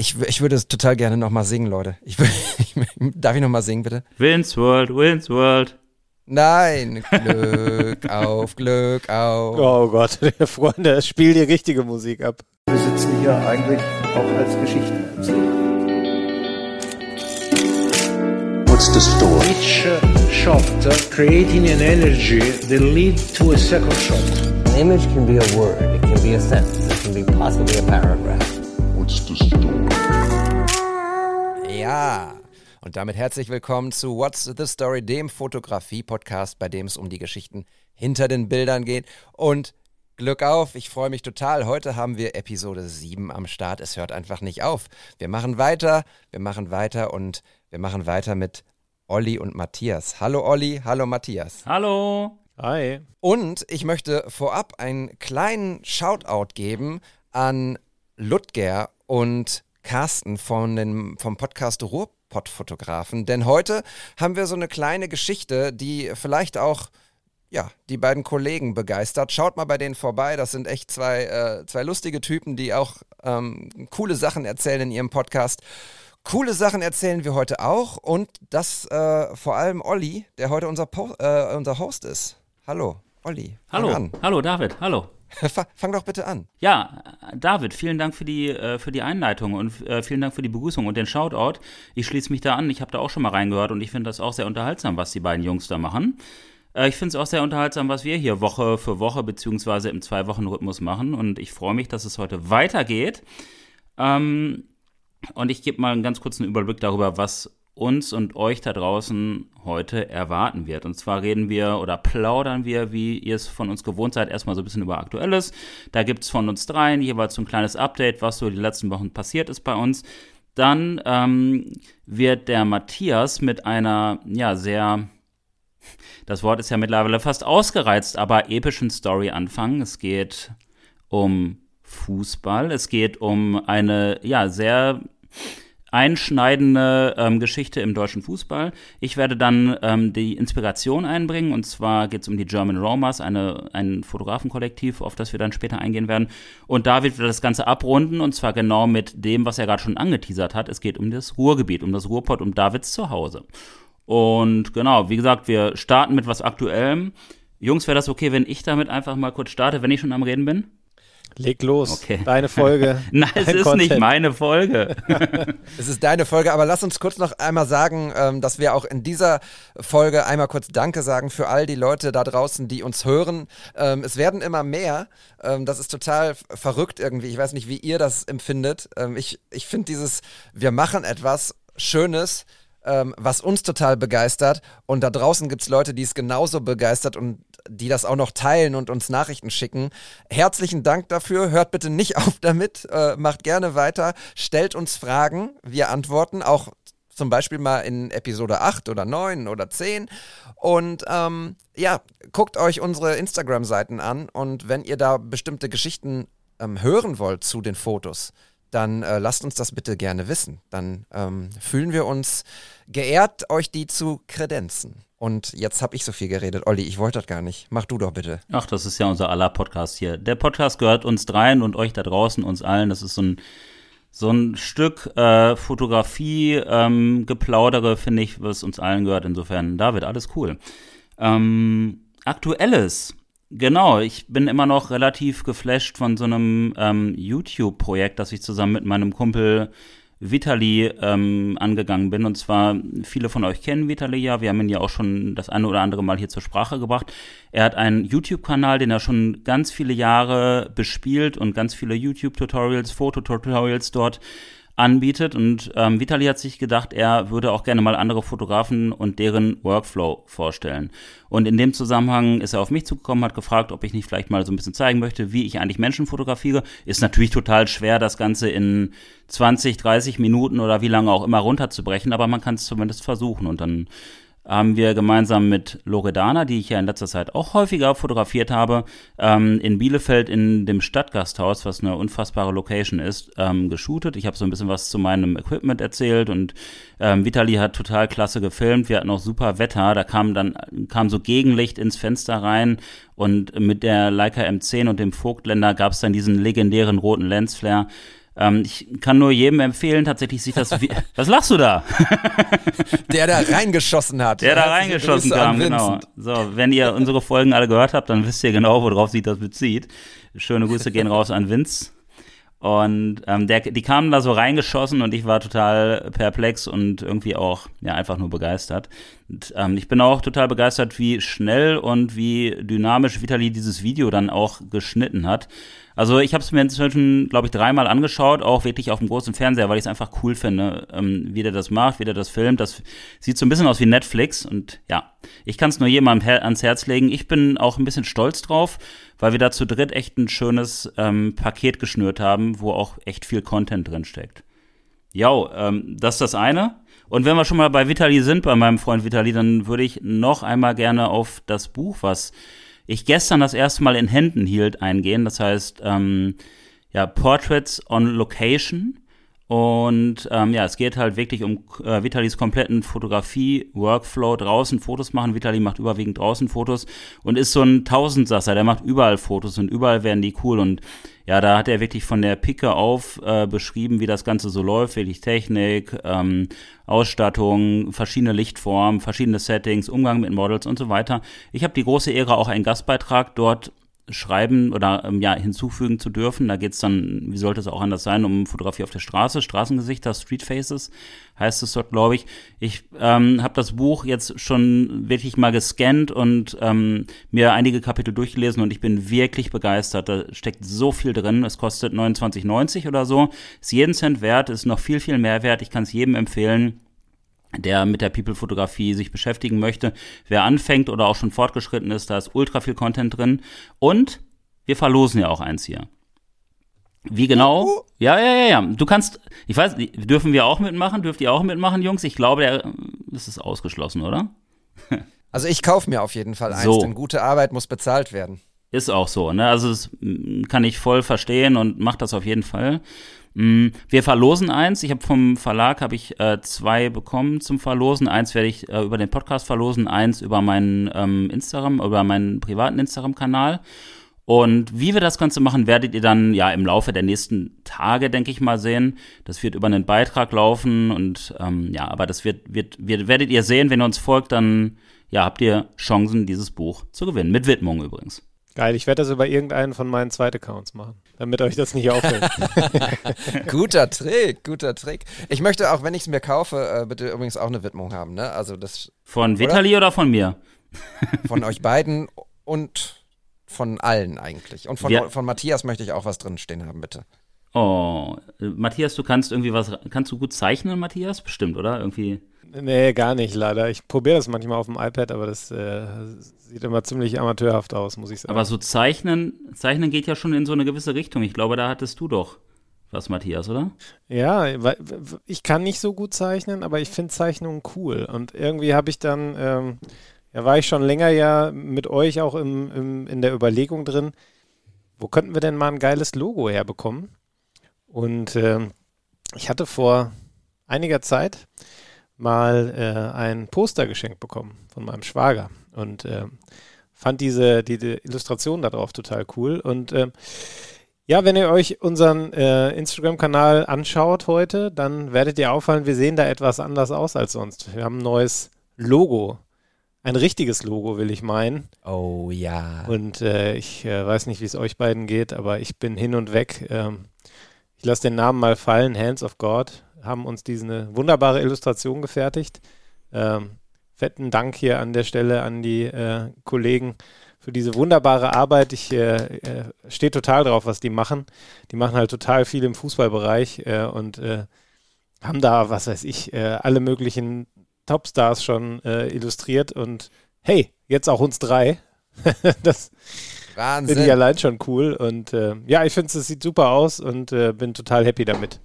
Ich, ich würde es total gerne nochmal singen, Leute. Ich, ich, darf ich nochmal singen, bitte? Vince World, Vince World. Nein, Glück auf, Glück auf. Oh Gott, Freunde, spiel die richtige Musik ab. Wir sitzen hier eigentlich auch als Geschichten. What's the story? Each uh, shot uh, creating an energy that lead to a second shot. An image can be a word, it can be a sentence, it can be possibly a paragraph. What's the story? Ja. Und damit herzlich willkommen zu What's the Story, dem Fotografie-Podcast, bei dem es um die Geschichten hinter den Bildern geht. Und Glück auf, ich freue mich total. Heute haben wir Episode 7 am Start. Es hört einfach nicht auf. Wir machen weiter, wir machen weiter und wir machen weiter mit Olli und Matthias. Hallo Olli, hallo Matthias. Hallo. Hi. Und ich möchte vorab einen kleinen Shoutout geben an Ludger und Carsten von dem, vom Podcast Ruhrpott-Fotografen. Denn heute haben wir so eine kleine Geschichte, die vielleicht auch ja, die beiden Kollegen begeistert. Schaut mal bei denen vorbei. Das sind echt zwei, äh, zwei lustige Typen, die auch ähm, coole Sachen erzählen in ihrem Podcast. Coole Sachen erzählen wir heute auch und das äh, vor allem Olli, der heute unser, po äh, unser Host ist. Hallo, Olli. Hallo. Hallo, David. Hallo. Fa- Fang doch bitte an. Ja, David, vielen Dank für die, äh, für die Einleitung und äh, vielen Dank für die Begrüßung und den Shoutout. Ich schließe mich da an. Ich habe da auch schon mal reingehört und ich finde das auch sehr unterhaltsam, was die beiden Jungs da machen. Äh, ich finde es auch sehr unterhaltsam, was wir hier Woche für Woche beziehungsweise im Zwei-Wochen-Rhythmus machen und ich freue mich, dass es heute weitergeht. Ähm, und ich gebe mal einen ganz kurzen Überblick darüber, was uns und euch da draußen heute erwarten wird. Und zwar reden wir oder plaudern wir, wie ihr es von uns gewohnt seid, erstmal so ein bisschen über Aktuelles. Da gibt es von uns dreien jeweils so ein kleines Update, was so die letzten Wochen passiert ist bei uns. Dann ähm, wird der Matthias mit einer, ja, sehr, das Wort ist ja mittlerweile fast ausgereizt, aber epischen Story anfangen. Es geht um Fußball. Es geht um eine, ja, sehr einschneidende ähm, Geschichte im deutschen Fußball. Ich werde dann ähm, die Inspiration einbringen und zwar geht es um die German Romas, eine, ein Fotografenkollektiv, auf das wir dann später eingehen werden. Und David wird das Ganze abrunden und zwar genau mit dem, was er gerade schon angeteasert hat. Es geht um das Ruhrgebiet, um das Ruhrpott, um Davids Zuhause. Und genau, wie gesagt, wir starten mit was Aktuellem. Jungs, wäre das okay, wenn ich damit einfach mal kurz starte, wenn ich schon am Reden bin? Leg los. Okay. Deine Folge. Nein, es ist Content. nicht meine Folge. Es ist deine Folge, aber lass uns kurz noch einmal sagen, ähm, dass wir auch in dieser Folge einmal kurz Danke sagen für all die Leute da draußen, die uns hören. Ähm, es werden immer mehr. Ähm, das ist total verrückt irgendwie. Ich weiß nicht, wie ihr das empfindet. Ich ich finde dieses, wir machen etwas Schönes. Ähm, was uns total begeistert und da draußen gibt es Leute, die es genauso begeistert und die das auch noch teilen und uns Nachrichten schicken. Herzlichen Dank dafür. Hört bitte nicht auf damit. Äh, macht gerne weiter. Stellt uns Fragen. Wir antworten auch zum Beispiel mal in Episode 8 oder 9 oder 10. Und ähm, ja, guckt euch unsere Instagram-Seiten an und wenn ihr da bestimmte Geschichten ähm, hören wollt zu den Fotos, dann äh, lasst uns das bitte gerne wissen. Dann ähm, fühlen wir uns geehrt, euch die zu kredenzen. Und jetzt habe ich so viel geredet. Olli, ich wollte das gar nicht. Mach du doch bitte. Ach, das ist ja unser aller Podcast hier. Der Podcast gehört uns dreien und euch da draußen, uns allen. Das ist so ein, so ein Stück äh, Fotografie, ähm, Geplaudere, finde ich, was uns allen gehört. Insofern, David, alles cool. Ähm, Aktuelles. Genau, ich bin immer noch relativ geflasht von so einem ähm, YouTube-Projekt, das ich zusammen mit meinem Kumpel Vitali ähm, angegangen bin. Und zwar, viele von euch kennen Vitali ja. Wir haben ihn ja auch schon das eine oder andere Mal hier zur Sprache gebracht. Er hat einen YouTube-Kanal, den er schon ganz viele Jahre bespielt und ganz viele YouTube-Tutorials, Fototutorials dort anbietet. Und ähm, Vitali hat sich gedacht, er würde auch gerne mal andere Fotografen und deren Workflow vorstellen. Und in dem Zusammenhang ist er auf mich zugekommen, hat gefragt, ob ich nicht vielleicht mal so ein bisschen zeigen möchte, wie ich eigentlich Menschen fotografiere. Ist natürlich total schwer, das Ganze in 20, 30 Minuten oder wie lange auch immer runterzubrechen, aber man kann es zumindest versuchen. Und dann haben wir gemeinsam mit Loredana, die ich ja in letzter Zeit auch häufiger fotografiert habe, ähm, in Bielefeld in dem Stadtgasthaus, was eine unfassbare Location ist, ähm, geshootet. Ich habe so ein bisschen was zu meinem Equipment erzählt und ähm, Vitali hat total klasse gefilmt. Wir hatten auch super Wetter. Da kam dann kam so Gegenlicht ins Fenster rein und mit der Leica M10 und dem Vogtländer gab es dann diesen legendären roten Lensflare. Ähm, ich kann nur jedem empfehlen, tatsächlich sich das. Was lachst du da? Der da reingeschossen hat. Der da reingeschossen kam, genau. So, wenn ihr unsere Folgen alle gehört habt, dann wisst ihr genau, worauf sich das bezieht. Schöne Grüße gehen raus an Vince. Und ähm, der, die kamen da so reingeschossen und ich war total perplex und irgendwie auch ja einfach nur begeistert. Und, ähm, ich bin auch total begeistert, wie schnell und wie dynamisch Vitali dieses Video dann auch geschnitten hat. Also ich habe es mir inzwischen, glaube ich, dreimal angeschaut, auch wirklich auf dem großen Fernseher, weil ich es einfach cool finde, ähm, wie der das macht, wie der das filmt. Das sieht so ein bisschen aus wie Netflix und ja, ich kann es nur jemandem her ans Herz legen. Ich bin auch ein bisschen stolz drauf, weil wir da zu dritt echt ein schönes ähm, Paket geschnürt haben, wo auch echt viel Content drin steckt. Ja, ähm, das ist das eine. Und wenn wir schon mal bei Vitali sind, bei meinem Freund Vitali, dann würde ich noch einmal gerne auf das Buch, was ich gestern das erste Mal in Händen hielt, eingehen. Das heißt, ähm, ja, Portraits on Location. Und ähm, ja, es geht halt wirklich um äh, Vitalis kompletten Fotografie-Workflow draußen Fotos machen. Vitali macht überwiegend draußen Fotos und ist so ein Tausendsasser. Der macht überall Fotos und überall werden die cool. Und ja, da hat er wirklich von der Picke auf äh, beschrieben, wie das Ganze so läuft. Wirklich Technik, ähm, Ausstattung, verschiedene Lichtformen, verschiedene Settings, Umgang mit Models und so weiter. Ich habe die große Ehre, auch einen Gastbeitrag dort schreiben oder ähm, ja hinzufügen zu dürfen. Da geht's dann, wie sollte es auch anders sein, um Fotografie auf der Straße, Straßengesichter, Street Faces heißt es dort, glaube ich. Ich ähm, habe das Buch jetzt schon wirklich mal gescannt und ähm, mir einige Kapitel durchgelesen und ich bin wirklich begeistert. Da steckt so viel drin. Es kostet 29,90 oder so. Ist jeden Cent wert, ist noch viel, viel mehr wert. Ich kann es jedem empfehlen der mit der People-Fotografie sich beschäftigen möchte. Wer anfängt oder auch schon fortgeschritten ist, da ist ultra viel Content drin. Und wir verlosen ja auch eins hier. Wie genau? Ja, ja, ja, ja. Du kannst, ich weiß, dürfen wir auch mitmachen? Dürft ihr auch mitmachen, Jungs? Ich glaube, der, das ist ausgeschlossen, oder? Also ich kaufe mir auf jeden Fall eins, So. denn gute Arbeit muss bezahlt werden. Ist auch so, ne? Also das kann ich voll verstehen und macht das auf jeden Fall. Mm, Wir verlosen eins. Ich habe vom Verlag habe ich äh, zwei bekommen zum Verlosen. Eins werde ich äh, über den Podcast verlosen, eins über meinen ähm, Instagram, über meinen privaten Instagram-Kanal. Und wie wir das Ganze machen, werdet ihr dann ja im Laufe der nächsten Tage, denke ich mal, sehen. Das wird über einen Beitrag laufen und ähm, ja, aber das wird, wird, wird, werdet ihr sehen, wenn ihr uns folgt, dann ja, habt ihr Chancen, dieses Buch zu gewinnen. Mit Widmung übrigens. Geil, ich werde das über irgendeinen von meinen Zweitaccounts machen, damit euch das nicht auffällt. Guter Trick, guter Trick. Ich möchte auch, wenn ich es mir kaufe, äh, bitte übrigens auch eine Widmung haben, ne? Also das Von Vitali oder von mir? von euch beiden und von allen eigentlich. Und von, Wir- von Matthias möchte ich auch was drin stehen haben, bitte. Oh, äh, Matthias, du kannst irgendwie was, kannst du gut zeichnen, Matthias? Bestimmt, oder? Irgendwie. Nee, gar nicht, leider. Ich probiere das manchmal auf dem iPad, aber das äh, sieht immer ziemlich amateurhaft aus, muss ich sagen. Aber so zeichnen, zeichnen geht ja schon in so eine gewisse Richtung. Ich glaube, da hattest du doch was, Matthias, oder? Ja, ich kann nicht so gut zeichnen, aber ich finde Zeichnungen cool. Und irgendwie habe ich dann, ähm, ja, war ich schon länger ja mit euch auch im, im, in der Überlegung drin, wo könnten wir denn mal ein geiles Logo herbekommen? Und ähm, ich hatte vor einiger Zeit mal äh, ein Poster geschenkt bekommen von meinem Schwager und ähm, fand diese, diese Illustration darauf total cool. Und ähm, ja, wenn ihr euch unseren äh, Instagram-Kanal anschaut heute, dann werdet ihr auffallen, wir sehen da etwas anders aus als sonst. Wir haben ein neues Logo. Ein richtiges Logo, will ich meinen. Oh ja. Und äh, ich äh, weiß nicht, wie es euch beiden geht, aber ich bin hin und weg. Ähm, ich lasse den Namen mal fallen. Hands of God haben uns diese wunderbare Illustration gefertigt. Ähm, fetten Dank hier an der Stelle an die äh, Kollegen für diese wunderbare Arbeit. Ich äh, äh, stehe total drauf, was die machen. Die machen halt total viel im Fußballbereich äh, und äh, haben da, was weiß ich, äh, alle möglichen Topstars schon illustriert und hey, jetzt auch uns drei. das finde ich allein schon cool und ja, ich finde es sieht super aus und bin total happy damit.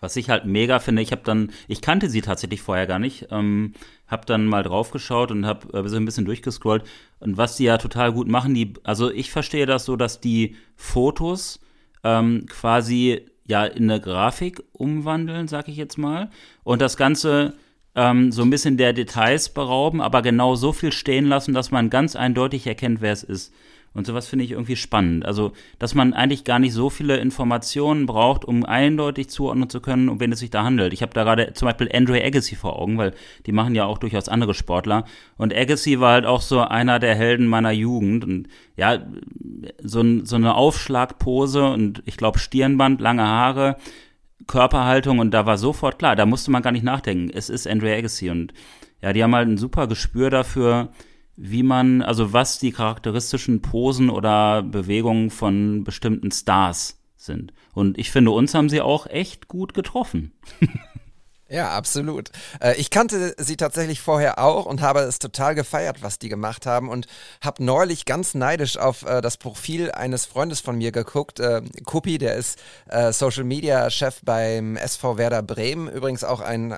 Was ich halt mega finde, ich habe dann, ich kannte sie tatsächlich vorher gar nicht, ähm, habe dann mal draufgeschaut und habe äh, so ein bisschen durchgescrollt und was die ja total gut machen, die, also ich verstehe das so, dass die Fotos ähm, quasi ja in eine Grafik umwandeln, sag ich jetzt mal, und das Ganze ähm, so ein bisschen der Details berauben, aber genau so viel stehen lassen, dass man ganz eindeutig erkennt, wer es ist. Und sowas finde ich irgendwie spannend. Also, dass man eigentlich gar nicht so viele Informationen braucht, um eindeutig zuordnen zu können, um wen es sich da handelt. Ich habe da gerade zum Beispiel Andre Agassi vor Augen, weil die machen ja auch durchaus andere Sportler. Und Agassi war halt auch so einer der Helden meiner Jugend. Und ja, so, so eine Aufschlagpose und ich glaube Stirnband, lange Haare, Körperhaltung und da war sofort klar, da musste man gar nicht nachdenken. Es ist Andre Agassi und ja, die haben halt ein super Gespür dafür, wie man, also was die charakteristischen Posen oder Bewegungen von bestimmten Stars sind. Und ich finde, uns haben sie auch echt gut getroffen. Ja, absolut. Äh, ich kannte sie tatsächlich vorher auch und habe es total gefeiert, was die gemacht haben und habe neulich ganz neidisch auf äh, das Profil eines Freundes von mir geguckt. Äh, Kuppi, der ist äh, Social Media Chef beim SV Werder Bremen, übrigens auch ein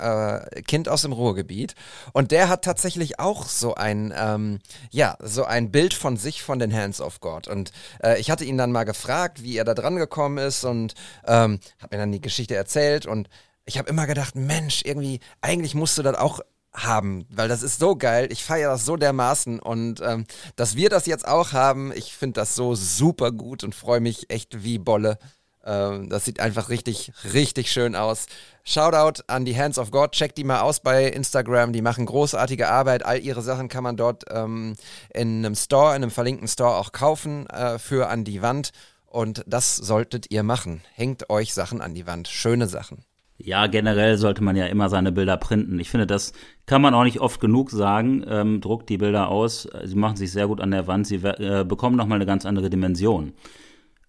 Kind aus dem Ruhrgebiet. Und der hat tatsächlich auch so ein, ähm, ja, so ein Bild von sich von den Hands of God. Und ich hatte ihn dann mal gefragt, wie er da dran gekommen ist und ähm, habe mir dann die Geschichte erzählt und ich habe immer gedacht, Mensch, irgendwie, eigentlich musst du das auch haben, weil das ist so geil. Ich feiere das so dermaßen und ähm, dass wir das jetzt auch haben, ich finde das so super gut und freue mich echt wie Bolle. Ähm, das sieht einfach richtig, richtig schön aus. Shoutout an die Hands of God. Checkt die mal aus bei Instagram. Die machen großartige Arbeit. All ihre Sachen kann man dort ähm, in einem Store, in einem verlinkten Store auch kaufen äh, für an die Wand. Und das solltet ihr machen. Hängt euch Sachen an die Wand. Schöne Sachen. Ja, generell sollte man ja immer seine Bilder printen. Ich finde, das kann man auch nicht oft genug sagen. Ähm, druckt die Bilder aus, sie machen sich sehr gut an der Wand, sie äh, bekommen nochmal eine ganz andere Dimension.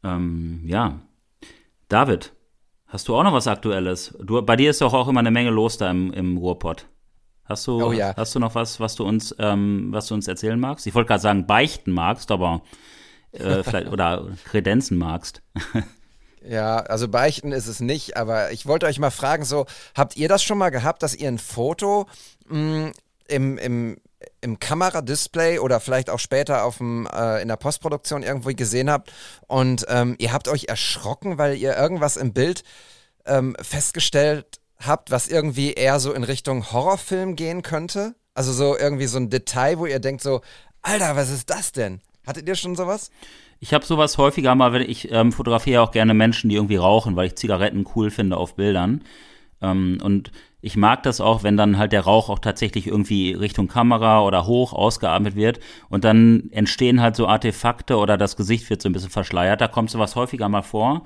Ähm, ja. David, hast du auch noch was Aktuelles? Du, bei dir ist doch auch immer eine Menge los da im, im Ruhrpott. Hast du, Oh ja. hast du noch was, was du uns, ähm, was du uns erzählen magst? Ich wollte gerade sagen, beichten magst, aber äh, vielleicht oder kredenzen magst. Ja, also beichten ist es nicht, aber ich wollte euch mal fragen, so, habt ihr das schon mal gehabt, dass ihr ein Foto mh, im, im, im Kameradisplay oder vielleicht auch später auf dem, äh, in der Postproduktion irgendwo gesehen habt und ähm, ihr habt euch erschrocken, weil ihr irgendwas im Bild ähm, festgestellt habt, was irgendwie eher so in Richtung Horrorfilm gehen könnte? Also so irgendwie so ein Detail, wo ihr denkt so, Alter, was ist das denn? Hattet ihr schon sowas? Ich habe sowas häufiger mal, wenn ich ähm, fotografiere auch gerne Menschen, die irgendwie rauchen, weil ich Zigaretten cool finde auf Bildern. Ähm, und ich mag das auch, wenn dann halt der Rauch auch tatsächlich irgendwie Richtung Kamera oder hoch ausgeatmet wird und dann entstehen halt so Artefakte oder das Gesicht wird so ein bisschen verschleiert. Da kommt sowas häufiger mal vor.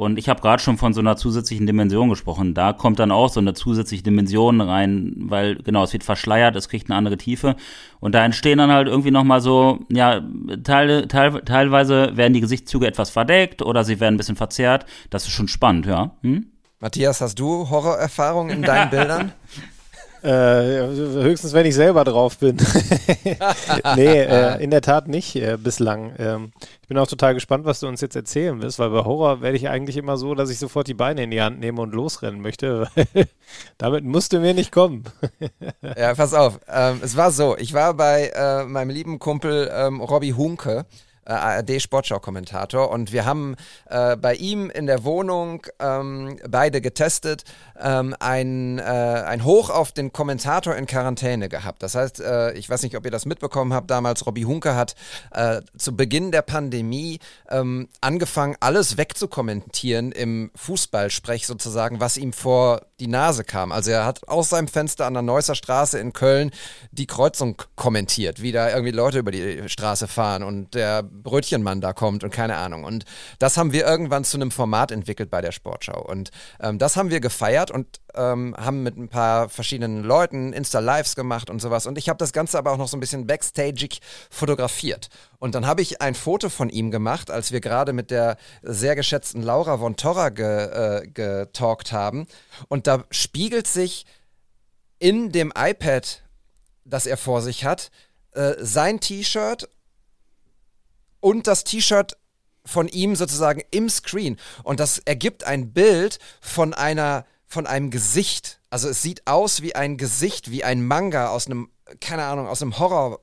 Und ich habe gerade schon von so einer zusätzlichen Dimension gesprochen. Da kommt dann auch so eine zusätzliche Dimension rein, weil genau, es wird verschleiert, es kriegt eine andere Tiefe. Und da entstehen dann halt irgendwie nochmal so, ja, Teile, teil, teilweise werden die Gesichtszüge etwas verdeckt oder sie werden ein bisschen verzerrt. Das ist schon spannend, ja. Hm? Matthias, hast du Horrorerfahrungen in deinen Bildern? Äh, höchstens, wenn ich selber drauf bin. nee, äh, in der Tat nicht äh, bislang. Ähm, ich bin auch total gespannt, was du uns jetzt erzählen wirst, weil bei Horror werde ich eigentlich immer so, dass ich sofort die Beine in die Hand nehme und losrennen möchte. Damit musst du mir nicht kommen. ja, pass auf. Ähm, es war so, ich war bei äh, meinem lieben Kumpel ähm, Robby Hunke äh, ARD-Sportschau-Kommentator. Und wir haben äh, bei ihm in der Wohnung ähm, beide getestet, ähm, ein, äh, ein Hoch auf den Kommentator in Quarantäne gehabt. Das heißt, äh, ich weiß nicht, ob ihr das mitbekommen habt, damals Robby Hunke hat äh, zu Beginn der Pandemie ähm, angefangen, alles wegzukommentieren im Fußballsprech sozusagen, was ihm vor die Nase kam. Also er hat aus seinem Fenster an der Neusser Straße in Köln die Kreuzung kommentiert, wie da irgendwie Leute über die Straße fahren und der Brötchenmann da kommt und keine Ahnung. Und das haben wir irgendwann zu einem Format entwickelt bei der Sportschau. Und ähm, das haben wir gefeiert und ähm, haben mit ein paar verschiedenen Leuten Insta-Lives gemacht und sowas. Und ich habe das Ganze aber auch noch so ein bisschen backstagig fotografiert. Und dann habe ich ein Foto von ihm gemacht, als wir gerade mit der sehr geschätzten Laura von Torra ge, äh, getalkt haben. Und da spiegelt sich in dem iPad, das er vor sich hat, äh, sein T-Shirt und das T-Shirt von ihm sozusagen im Screen. Und das ergibt ein Bild von einer, von einem Gesicht. Also es sieht aus wie ein Gesicht, wie ein Manga aus einem, keine Ahnung, aus einem Horror.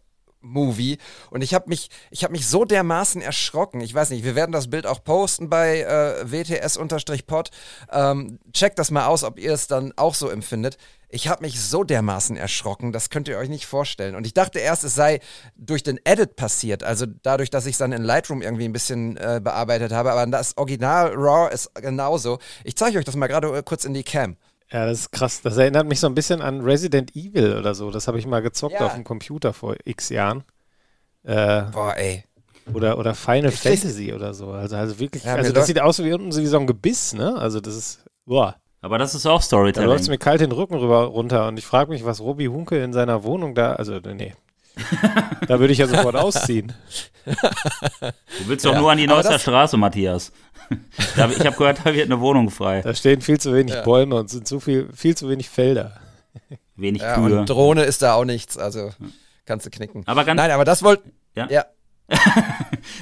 Movie und ich habe mich ich habe mich so dermaßen erschrocken. Ich weiß nicht, wir werden das Bild auch posten bei äh, WTS-Pod. Ähm, checkt das mal aus, ob ihr es dann auch so empfindet. Ich habe mich so dermaßen erschrocken, das könnt ihr euch nicht vorstellen. Und ich dachte erst, es sei durch den Edit passiert, also dadurch, dass ich es dann in Lightroom irgendwie ein bisschen äh, bearbeitet habe. Aber das Original Raw ist genauso. Ich zeige euch das mal gerade äh, kurz in die Cam. Ja, das ist krass. Das erinnert mich so ein bisschen an Resident Evil oder so. Das habe ich mal gezockt Ja. auf dem Computer vor x Jahren. Äh, Boah, ey. oder, oder Final Ich Fantasy oder so. Also, also wirklich, Ja, also das sieht aus wie unten so wie so ein Gebiss, ne? Also das ist, boah. Aber das ist auch Da läuft Storytelling. mir kalt den Rücken rüber runter und ich frage mich, was Robbie Hunke in seiner Wohnung da, also nee. da würde ich ja sofort ausziehen. Du willst doch Ja, nur an die Neusser Straße, Matthias. Ich habe gehört, da wird eine Wohnung frei. Da stehen viel zu wenig Ja. Bäume und sind zu viel, viel zu wenig Felder. Wenig Ja, Kühe. und Drohne ist da auch nichts, also kannst du knicken. Aber ganz- Nein, aber das wollt. Ja? ja.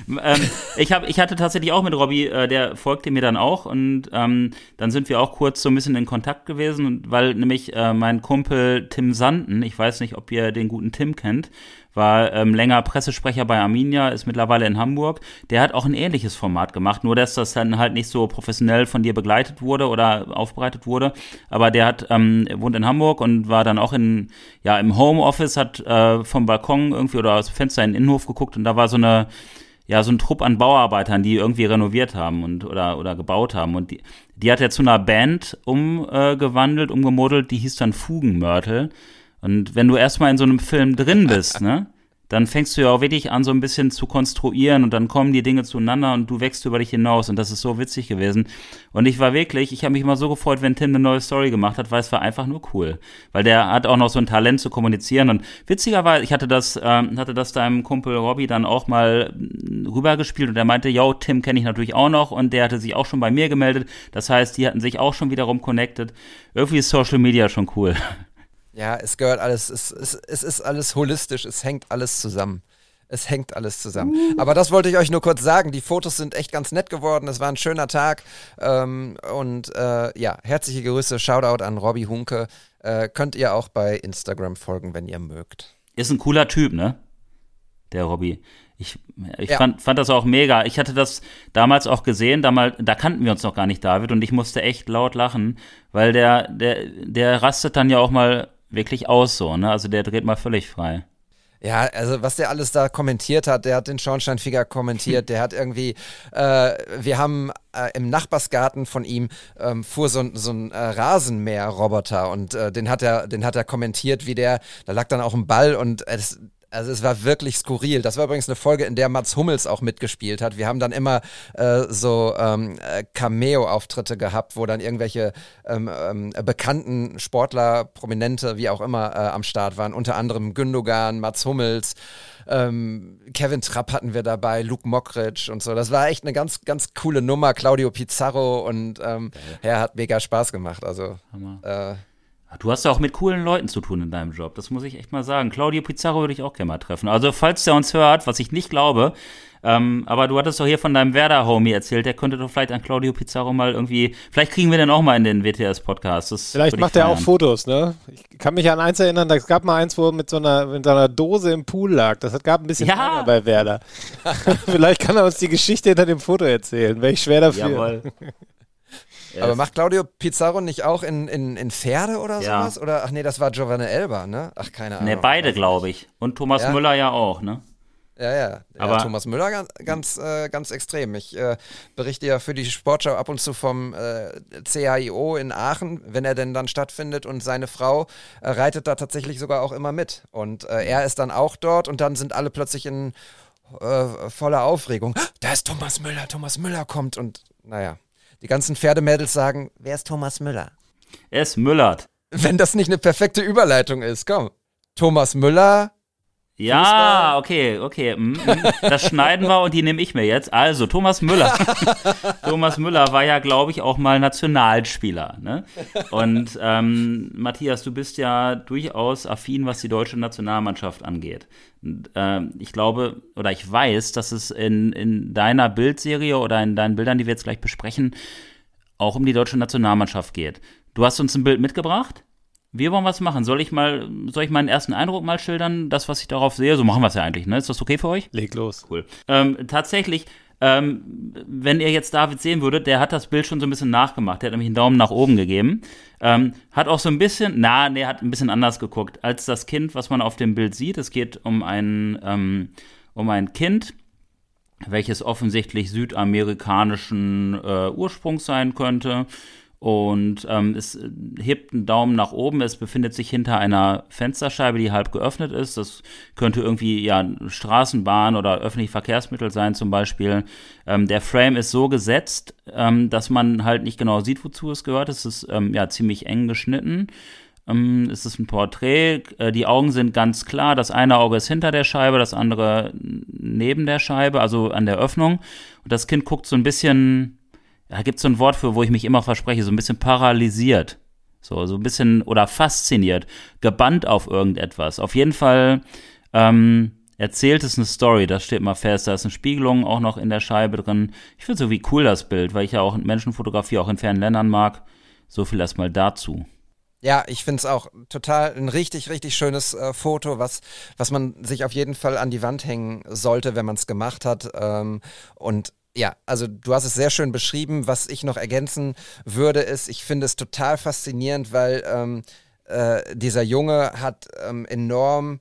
ähm, ich, hab, ich hatte tatsächlich auch mit Robby, äh, der folgte mir dann auch und ähm, dann sind wir auch kurz so ein bisschen in Kontakt gewesen, weil nämlich äh, mein Kumpel Tim Sanden, ich weiß nicht, ob ihr den guten Tim kennt, war ähm, länger Pressesprecher bei Arminia, ist mittlerweile in Hamburg. Der hat auch ein ähnliches Format gemacht, nur dass das dann halt nicht so professionell von dir begleitet wurde oder aufbereitet wurde. Aber der hat ähm, wohnt in Hamburg und war dann auch in ja im Homeoffice, hat äh, vom Balkon irgendwie oder aus dem Fenster in den Innenhof geguckt und da war so eine ja, so ein Trupp an Bauarbeitern, die irgendwie renoviert haben und oder, oder gebaut haben. Und die, die hat er zu einer Band umgewandelt, äh, umgemodelt, die hieß dann Fugenmörtel. Und wenn du erstmal in so einem Film drin bist, ne, dann fängst du ja auch wirklich an, so ein bisschen zu konstruieren und dann kommen die Dinge zueinander und du wächst über dich hinaus und das ist so witzig gewesen. Und ich war wirklich, ich habe mich immer so gefreut, wenn Tim eine neue Story gemacht hat, weil es war einfach nur cool. Weil der hat auch noch so ein Talent zu kommunizieren und witzigerweise, ich hatte das, ähm, hatte das deinem Kumpel Robby dann auch mal mm, rübergespielt und er meinte, yo, Tim kenne ich natürlich auch noch und der hatte sich auch schon bei mir gemeldet. Das heißt, die hatten sich auch schon wiederum connected. Irgendwie ist Social Media schon cool. Ja, es gehört alles, es, es, es ist alles holistisch, es hängt alles zusammen. Es hängt alles zusammen. Aber das wollte ich euch nur kurz sagen. Die Fotos sind echt ganz nett geworden. Es war ein schöner Tag. Ähm, und äh, ja, herzliche Grüße, Shoutout an Robby Hunke. Äh, könnt ihr auch bei Instagram folgen, wenn ihr mögt. Ist ein cooler Typ, ne? Der Robby. Ich, ich Ja. fand, fand das auch mega. Ich hatte das damals auch gesehen, damals, da kannten wir uns noch gar nicht, David, und ich musste echt laut lachen, weil der, der, der rastet dann ja auch mal wirklich aus so, ne? Also der dreht mal völlig frei. Ja, also was der alles da kommentiert hat, der hat den Schornsteinfeger kommentiert, der hat irgendwie, äh, wir haben äh, im Nachbarsgarten von ihm ähm, fuhr so, ein- so ein äh, Rasenmäher-Roboter und äh, den hat er, den hat er kommentiert, wie der, da lag dann auch ein Ball und äh, das, also es war wirklich skurril. Das war übrigens eine Folge, in der Mats Hummels auch mitgespielt hat. Wir haben dann immer äh, so ähm, äh, Cameo-Auftritte gehabt, wo dann irgendwelche ähm, ähm, bekannten Sportler, Prominente, wie auch immer, äh, am Start waren. Unter anderem Gündogan, Mats Hummels, ähm, Kevin Trapp hatten wir dabei, Luke Mockridge und so. Das war echt eine ganz, ganz coole Nummer. Claudio Pizarro und ähm, ja, hat mega Spaß gemacht. Also äh, Du hast ja auch mit coolen Leuten zu tun in deinem Job, das muss ich echt mal sagen. Claudio Pizarro würde ich auch gerne mal treffen. Also, falls der uns hört, was ich nicht glaube, ähm, aber du hattest doch hier von deinem Werder-Homie erzählt, der könnte doch vielleicht an Claudio Pizarro mal irgendwie, vielleicht kriegen wir den auch mal in den WTS-Podcast. Vielleicht macht er auch. Fotos, ne? Ich kann mich an eins erinnern, es gab mal eins, wo er mit so einer, mit so einer Dose im Pool lag. Das hat, gab ein bisschen Ja. Bei Werder. Vielleicht kann er uns die Geschichte hinter dem Foto erzählen. Wäre ich schwer dafür. Jawohl. Aber macht Claudio Pizarro nicht auch in, in, in Pferde oder Ja. sowas? Oder ach nee, das war Giovanni Elba, ne? Ach, keine Ahnung. Ne, beide, glaube ich. Und Thomas Ja. Müller ja auch, ne? Ja, ja. ja Aber- Thomas Müller ganz, ganz, äh, ganz extrem. Ich äh, berichte ja für die Sportschau ab und zu vom äh, CHIO in Aachen, wenn er denn dann stattfindet und seine Frau äh, reitet da tatsächlich sogar auch immer mit. Und äh, er ist dann auch dort und dann sind alle plötzlich in äh, voller Aufregung. Da ist Thomas Müller, Thomas Müller kommt und naja. Die ganzen Pferdemädels sagen, wer ist Thomas Müller? Es müllert. Wenn das nicht eine perfekte Überleitung ist, komm. Thomas Müller, Ja, okay, okay. mm, mm. Das schneiden wir und die nehme ich mir jetzt. Also, Thomas Müller. Thomas Müller war ja, glaube ich, auch mal Nationalspieler. Ne? Und ähm, Matthias, du bist ja durchaus affin, was die deutsche Nationalmannschaft angeht. Und, ähm, ich glaube oder ich weiß, dass es in, in deiner Bildserie oder in deinen Bildern, die wir jetzt gleich besprechen, auch um die deutsche Nationalmannschaft geht. Du hast uns ein Bild mitgebracht. Wir wollen was machen. Soll ich mal, soll ich meinen ersten Eindruck mal schildern? Das, was ich darauf sehe? So machen wir es ja eigentlich, ne? Ist das okay für euch? Leg los. Cool. Ähm, tatsächlich, ähm, wenn ihr jetzt David sehen würdet, der hat das Bild schon so ein bisschen nachgemacht. Der hat nämlich einen Daumen nach oben gegeben. Ähm, hat auch so ein bisschen, na, der hat ein bisschen anders geguckt als das Kind, was man auf dem Bild sieht. Es geht um ein, ähm, um ein Kind, welches offensichtlich südamerikanischen äh, Ursprungs sein könnte. Und ähm, es hebt einen Daumen nach oben. Es befindet sich hinter einer Fensterscheibe, die halb geöffnet ist. Das könnte irgendwie ja Straßenbahn oder öffentliche Verkehrsmittel sein, zum Beispiel. Ähm, der Frame ist so gesetzt, ähm, dass man halt nicht genau sieht, wozu es gehört. Es ist ähm, ja ziemlich eng geschnitten. Ähm, es ist ein Porträt. Äh, die Augen sind ganz klar. Das eine Auge ist hinter der Scheibe, das andere neben der Scheibe, also an der Öffnung. Und das Kind guckt so ein bisschen, da gibt es so ein Wort für, wo ich mich immer verspreche, so ein bisschen paralysiert. So, so ein bisschen oder fasziniert, gebannt auf irgendetwas. Auf jeden Fall ähm, erzählt es eine Story, das steht mal fest. Da ist eine Spiegelung auch noch in der Scheibe drin. Ich finde so wie cool das Bild, weil ich ja auch Menschenfotografie auch in fernen Ländern mag. So viel erstmal dazu. Ja, ich finde es auch total ein richtig, richtig schönes äh, Foto, was, was man sich auf jeden Fall an die Wand hängen sollte, wenn man es gemacht hat. Ähm, und ja, also du hast es sehr schön beschrieben. Was ich noch ergänzen würde, ist, ich finde es total faszinierend, weil ähm, äh, dieser Junge hat ähm, enorm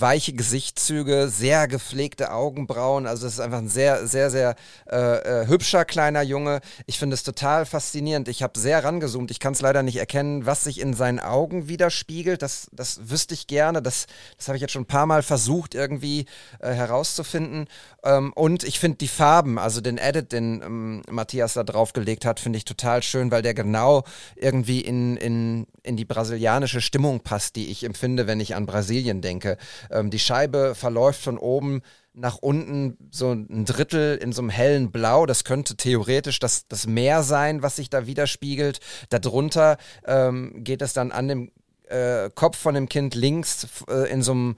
weiche Gesichtszüge, sehr gepflegte Augenbrauen. Also es ist einfach ein sehr, sehr, sehr äh, äh, hübscher kleiner Junge. Ich finde es total faszinierend. Ich habe sehr rangezoomt. Ich kann es leider nicht erkennen, was sich in seinen Augen widerspiegelt. Das, das wüsste ich gerne. Das, das habe ich jetzt schon ein paar Mal versucht, irgendwie äh, herauszufinden. Ähm, und ich finde die Farben, also den Edit, den ähm, Matthias da draufgelegt hat, finde ich total schön, weil der genau irgendwie in, in, in die brasilianische Stimmung passt, die ich empfinde, wenn ich an Brasilien denke. Ähm, die Scheibe verläuft von oben nach unten so ein Drittel in so einem hellen Blau. Das könnte theoretisch das, das Meer sein, was sich da widerspiegelt. Darunter ähm, geht es dann an dem äh, Kopf von dem Kind links äh, in so einem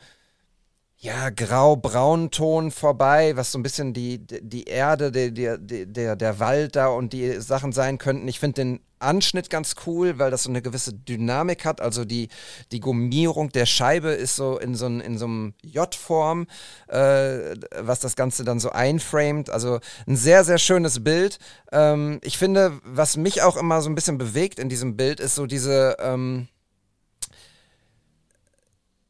ja, grau-braun Ton vorbei, was so ein bisschen die, die Erde, der, der, der, der Wald da und die Sachen sein könnten. Ich finde den Anschnitt ganz cool, weil das so eine gewisse Dynamik hat. Also die, die Gummierung der Scheibe ist so in so, in so einem J-Form, äh, was das Ganze dann so einframed. Also ein sehr, sehr schönes Bild. Ähm, ich finde, was mich auch immer so ein bisschen bewegt in diesem Bild, ist so diese. Ähm,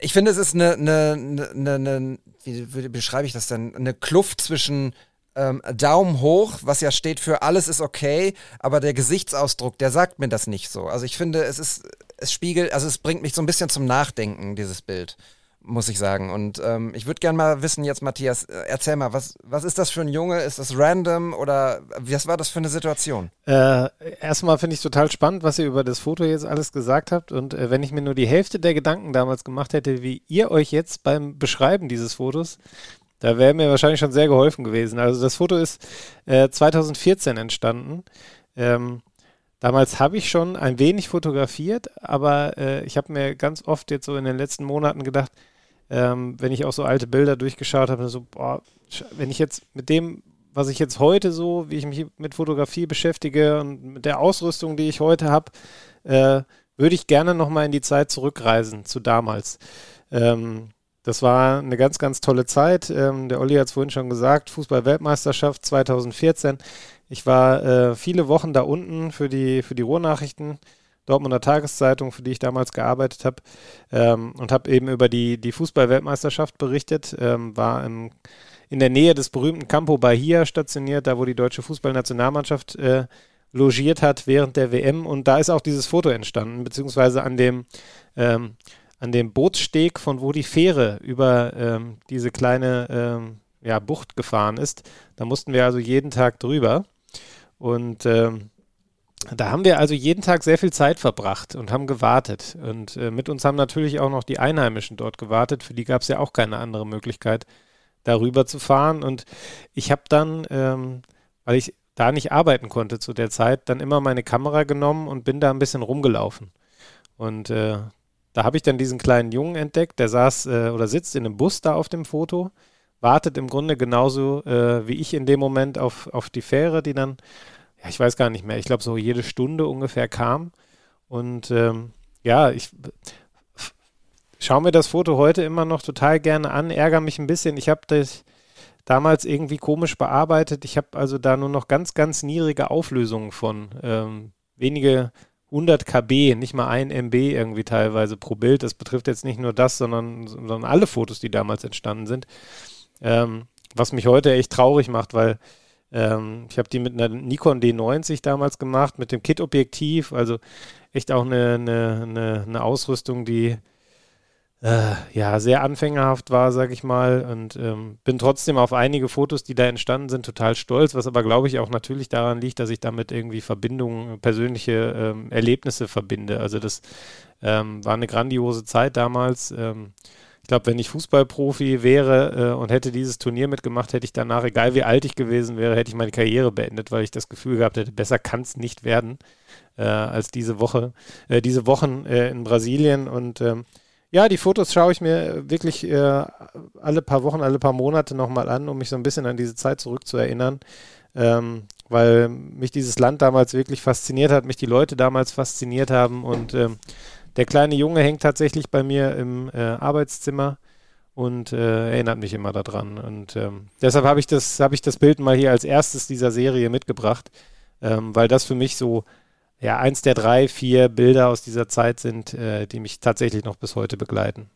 ich finde, es ist eine, eine, eine, eine wie, beschreibe ich das denn? Eine Kluft zwischen ähm, Daumen hoch, was ja steht für alles ist okay, aber der Gesichtsausdruck, der sagt mir das nicht so. Also ich finde, es ist, es spiegelt, also es bringt mich so ein bisschen zum Nachdenken, dieses Bild muss ich sagen. Und ähm, ich würde gerne mal wissen jetzt, Matthias, äh, erzähl mal, was, was ist das für ein Junge? Ist das random oder was war das für eine Situation? Äh, erstmal finde ich total spannend, was ihr über das Foto jetzt alles gesagt habt. Und äh, wenn ich mir nur die Hälfte der Gedanken damals gemacht hätte, wie ihr euch jetzt beim Beschreiben dieses Fotos, da wäre mir wahrscheinlich schon sehr geholfen gewesen. Also das Foto ist 2014 äh, entstanden. Ähm, Damals habe ich schon ein wenig fotografiert, aber äh, ich habe mir ganz oft jetzt so in den letzten Monaten gedacht, ähm, wenn ich auch so alte Bilder durchgeschaut habe, so, boah, wenn ich jetzt mit dem, was ich jetzt heute so, wie ich mich mit Fotografie beschäftige und mit der Ausrüstung, die ich heute habe, äh, würde ich gerne nochmal in die Zeit zurückreisen, zu damals. Ähm, das war eine ganz, ganz tolle Zeit. Ähm, der Olli hat es vorhin schon gesagt, Fußball-Weltmeisterschaft 2014. Ich war äh, viele Wochen da unten für die, für die Ruhrnachrichten Dortmunder Tageszeitung, für die ich damals gearbeitet habe, ähm, und habe eben über die, die Fußball-Weltmeisterschaft berichtet, ähm, war im, in der Nähe des berühmten Campo Bahia stationiert, da wo die deutsche Fußballnationalmannschaft äh, logiert hat während der WM und da ist auch dieses Foto entstanden, beziehungsweise an dem ähm, an dem Bootssteg, von wo die Fähre über ähm, diese kleine ähm, ja, Bucht gefahren ist. Da mussten wir also jeden Tag drüber. Und ähm, da haben wir also jeden Tag sehr viel Zeit verbracht und haben gewartet. Und äh, mit uns haben natürlich auch noch die Einheimischen dort gewartet. Für die gab es ja auch keine andere Möglichkeit, darüber zu fahren. Und ich habe dann, ähm, weil ich da nicht arbeiten konnte zu der Zeit, dann immer meine Kamera genommen und bin da ein bisschen rumgelaufen. Und äh, da habe ich dann diesen kleinen Jungen entdeckt, der saß äh, oder sitzt in einem Bus da auf dem Foto, wartet im Grunde genauso äh, wie ich in dem Moment auf, auf die Fähre, die dann ja, ich weiß gar nicht mehr, ich glaube so jede Stunde ungefähr kam. Und ähm, ja, ich schaue mir das Foto heute immer noch total gerne an, ärgere mich ein bisschen. Ich habe das damals irgendwie komisch bearbeitet. Ich habe also da nur noch ganz, ganz niedrige Auflösungen von ähm, wenige 100 KB, nicht mal ein MB irgendwie teilweise pro Bild. Das betrifft jetzt nicht nur das, sondern, sondern alle Fotos, die damals entstanden sind. Ähm, was mich heute echt traurig macht, weil ähm, ich habe die mit einer Nikon D90 damals gemacht, mit dem Kit-Objektiv, also echt auch eine, eine, eine, eine Ausrüstung, die äh, ja sehr anfängerhaft war, sag ich mal. Und ähm, bin trotzdem auf einige Fotos, die da entstanden sind, total stolz, was aber glaube ich auch natürlich daran liegt, dass ich damit irgendwie Verbindungen, persönliche ähm, Erlebnisse verbinde. Also das ähm, war eine grandiose Zeit damals. Ich glaube, wenn ich Fußballprofi wäre äh, und hätte dieses Turnier mitgemacht, hätte ich danach, egal wie alt ich gewesen wäre, hätte ich meine Karriere beendet, weil ich das Gefühl gehabt hätte, besser kann es nicht werden äh, als diese Woche, äh, diese Wochen äh, in Brasilien. Und ähm, ja, die Fotos schaue ich mir wirklich äh, alle paar Wochen, alle paar Monate nochmal an, um mich so ein bisschen an diese Zeit zurückzuerinnern. Ähm, weil mich dieses Land damals wirklich fasziniert hat, mich die Leute damals fasziniert haben und ähm, der kleine Junge hängt tatsächlich bei mir im äh, Arbeitszimmer und äh, erinnert mich immer daran. Und ähm, deshalb habe ich, das, hab ich das Bild mal hier als erstes dieser Serie mitgebracht, ähm, weil das für mich so ja, eins der drei, vier Bilder aus dieser Zeit sind, äh, die mich tatsächlich noch bis heute begleiten.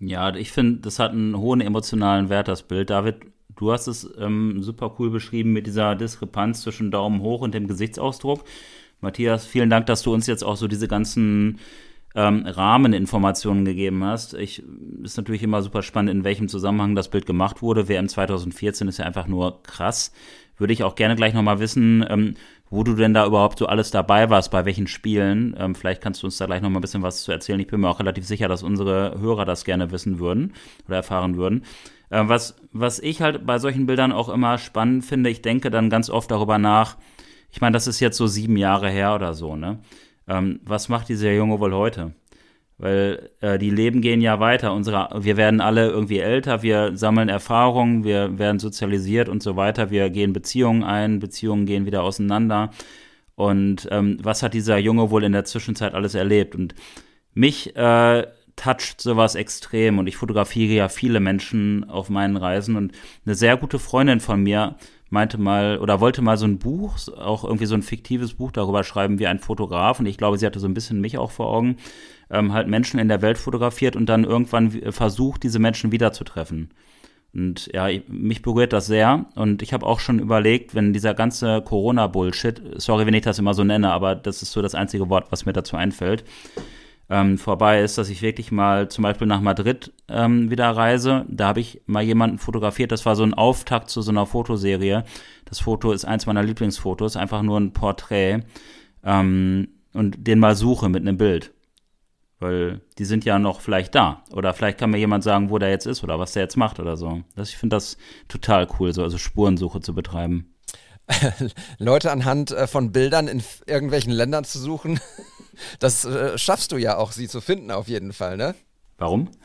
Ja, ich finde, das hat einen hohen emotionalen Wert, das Bild. David, du hast es ähm, super cool beschrieben mit dieser Diskrepanz zwischen Daumen hoch und dem Gesichtsausdruck. Matthias, vielen Dank, dass du uns jetzt auch so diese ganzen ähm, Rahmeninformationen gegeben hast. Ich ist natürlich immer super spannend, in welchem Zusammenhang das Bild gemacht wurde. WM 2014 ist ja einfach nur krass. Würde ich auch gerne gleich nochmal wissen, ähm, wo du denn da überhaupt so alles dabei warst, bei welchen Spielen. Ähm, vielleicht kannst du uns da gleich nochmal ein bisschen was zu erzählen. Ich bin mir auch relativ sicher, dass unsere Hörer das gerne wissen würden oder erfahren würden. Äh, was, was ich halt bei solchen Bildern auch immer spannend finde, ich denke dann ganz oft darüber nach, ich meine, das ist jetzt so sieben Jahre her oder so, ne? Ähm, was macht dieser Junge wohl heute? Weil äh, die Leben gehen ja weiter. Unsere, wir werden alle irgendwie älter, wir sammeln Erfahrungen, wir werden sozialisiert und so weiter. Wir gehen Beziehungen ein, Beziehungen gehen wieder auseinander. Und ähm, was hat dieser Junge wohl in der Zwischenzeit alles erlebt? Und mich äh, toucht sowas extrem und ich fotografiere ja viele Menschen auf meinen Reisen und eine sehr gute Freundin von mir meinte mal oder wollte mal so ein Buch, auch irgendwie so ein fiktives Buch darüber schreiben wie ein Fotograf. Und ich glaube, sie hatte so ein bisschen mich auch vor Augen, ähm, halt Menschen in der Welt fotografiert und dann irgendwann versucht, diese Menschen wiederzutreffen. Und ja, mich berührt das sehr. Und ich habe auch schon überlegt, wenn dieser ganze Corona-Bullshit, sorry, wenn ich das immer so nenne, aber das ist so das einzige Wort, was mir dazu einfällt, ähm, vorbei ist, dass ich wirklich mal zum Beispiel nach Madrid ähm, wieder reise. Da habe ich mal jemanden fotografiert. Das war so ein Auftakt zu so einer Fotoserie. Das Foto ist eins meiner Lieblingsfotos, einfach nur ein Porträt. Ähm, und den mal suche mit einem Bild. Weil die sind ja noch vielleicht da. Oder vielleicht kann mir jemand sagen, wo der jetzt ist oder was der jetzt macht oder so. Das, ich finde das total cool, so also Spurensuche zu betreiben. Leute anhand äh, von Bildern in irgendwelchen Ländern zu suchen. Das äh, schaffst du ja auch, sie zu finden, auf jeden Fall, ne? Warum?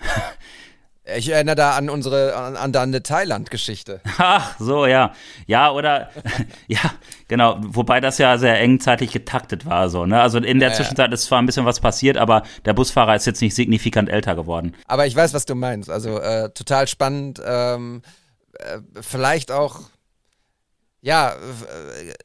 Ich erinnere da an unsere, an, an deine Thailand-Geschichte. Ach, so, ja. Ja, oder, ja, genau. Wobei das ja sehr eng zeitlich getaktet war, so, ne? Also in der ja, Zwischenzeit ist zwar ein bisschen was passiert, aber der Busfahrer ist jetzt nicht signifikant älter geworden. Aber ich weiß, was du meinst. Also äh, total spannend. Ähm, äh, vielleicht auch ja,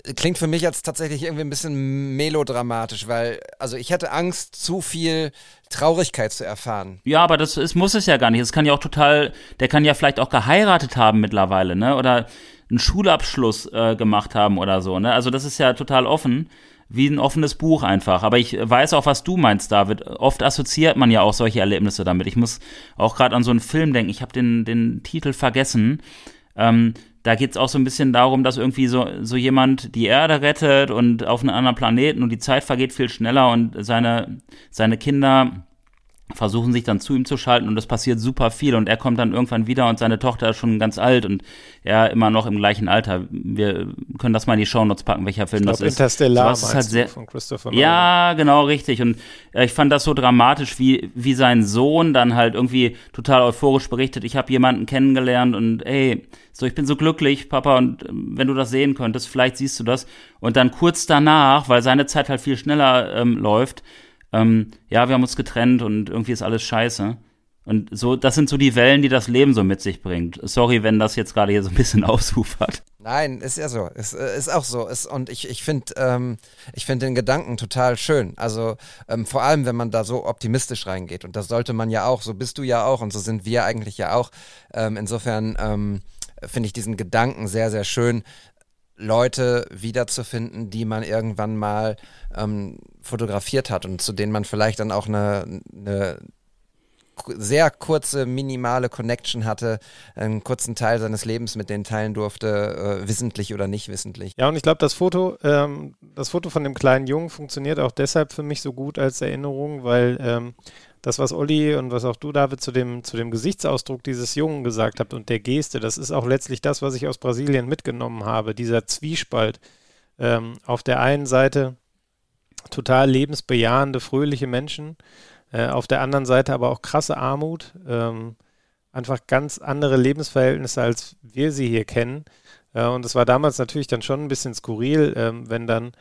äh, klingt für mich jetzt tatsächlich irgendwie ein bisschen melodramatisch, weil, also ich hätte Angst, zu viel Traurigkeit zu erfahren. Ja, aber das ist, muss es ja gar nicht. Es kann ja auch total, der kann ja vielleicht auch geheiratet haben mittlerweile, ne? Oder einen Schulabschluss äh, gemacht haben oder so, ne? Also das ist ja total offen wie ein offenes Buch einfach. Aber ich weiß auch, was du meinst, David. Oft assoziiert man ja auch solche Erlebnisse damit. Ich muss auch gerade an so einen Film denken. Ich habe den, den Titel vergessen. Ähm, da geht es auch so ein bisschen darum, dass irgendwie so, so jemand die Erde rettet und auf einen anderen Planeten und die Zeit vergeht viel schneller und seine, seine Kinder versuchen sich dann zu ihm zu schalten und es passiert super viel und er kommt dann irgendwann wieder und seine Tochter ist schon ganz alt und er immer noch im gleichen Alter. Wir können das mal in die Shownotes packen, welcher Film ich das ist. Interstellar so, ist halt sehr, von Christopher Ja, genau, richtig. Und äh, ich fand das so dramatisch, wie, wie sein Sohn dann halt irgendwie total euphorisch berichtet, ich habe jemanden kennengelernt und ey, so ich bin so glücklich, Papa, und äh, wenn du das sehen könntest, vielleicht siehst du das. Und dann kurz danach, weil seine Zeit halt viel schneller ähm, läuft, ähm, ja, wir haben uns getrennt und irgendwie ist alles scheiße. Und so, das sind so die Wellen, die das Leben so mit sich bringt. Sorry, wenn das jetzt gerade hier so ein bisschen ausufert. Nein, ist ja so. Ist, äh, ist auch so. Ist, und ich, ich finde ähm, find den Gedanken total schön. Also ähm, vor allem, wenn man da so optimistisch reingeht. Und das sollte man ja auch. So bist du ja auch und so sind wir eigentlich ja auch. Ähm, insofern ähm, finde ich diesen Gedanken sehr, sehr schön, Leute wiederzufinden, die man irgendwann mal ähm, fotografiert hat und zu denen man vielleicht dann auch eine, eine sehr kurze, minimale Connection hatte, einen kurzen Teil seines Lebens mit denen teilen durfte, äh, wissentlich oder nicht wissentlich. Ja, und ich glaube, das Foto, ähm, das Foto von dem kleinen Jungen funktioniert auch deshalb für mich so gut als Erinnerung, weil ähm, das, was Olli und was auch du, David, zu dem, zu dem Gesichtsausdruck dieses Jungen gesagt habt und der Geste, das ist auch letztlich das, was ich aus Brasilien mitgenommen habe, dieser Zwiespalt. Ähm, auf der einen Seite total lebensbejahende, fröhliche Menschen, äh, auf der anderen Seite aber auch krasse Armut, ähm, einfach ganz andere Lebensverhältnisse, als wir sie hier kennen. Äh, und es war damals natürlich dann schon ein bisschen skurril, ähm, wenn dann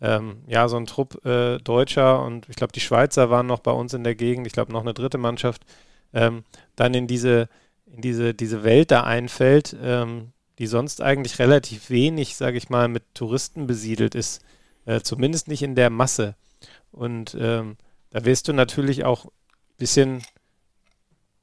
ähm, ja so ein Trupp äh, Deutscher und ich glaube die Schweizer waren noch bei uns in der Gegend, ich glaube noch eine dritte Mannschaft, ähm, dann in diese in diese diese Welt da einfällt, ähm, die sonst eigentlich relativ wenig, sage ich mal, mit Touristen besiedelt ist, äh, zumindest nicht in der Masse. Und ähm, da wirst du natürlich auch ein bisschen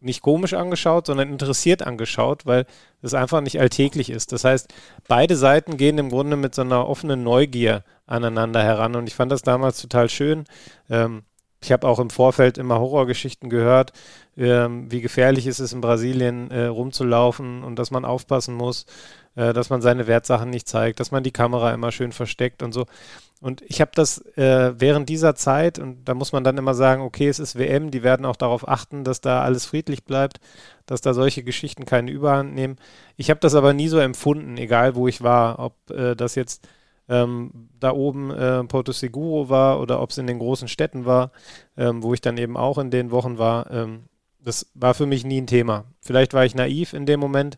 nicht komisch angeschaut, sondern interessiert angeschaut, weil es einfach nicht alltäglich ist. Das heißt, beide Seiten gehen im Grunde mit so einer offenen Neugier aneinander heran und ich fand das damals total schön. Ähm, ich habe auch im Vorfeld immer Horrorgeschichten gehört, ähm, wie gefährlich ist es in Brasilien äh, rumzulaufen und dass man aufpassen muss, äh, dass man seine Wertsachen nicht zeigt, dass man die Kamera immer schön versteckt und so. Und ich habe das äh, während dieser Zeit, und da muss man dann immer sagen, okay, es ist WM, die werden auch darauf achten, dass da alles friedlich bleibt, dass da solche Geschichten keine Überhand nehmen. Ich habe das aber nie so empfunden, egal wo ich war, ob äh, das jetzt ähm, da oben äh, Porto Seguro war oder ob es in den großen Städten war, ähm, wo ich dann eben auch in den Wochen war. Ähm, das war für mich nie ein Thema. Vielleicht war ich naiv in dem Moment,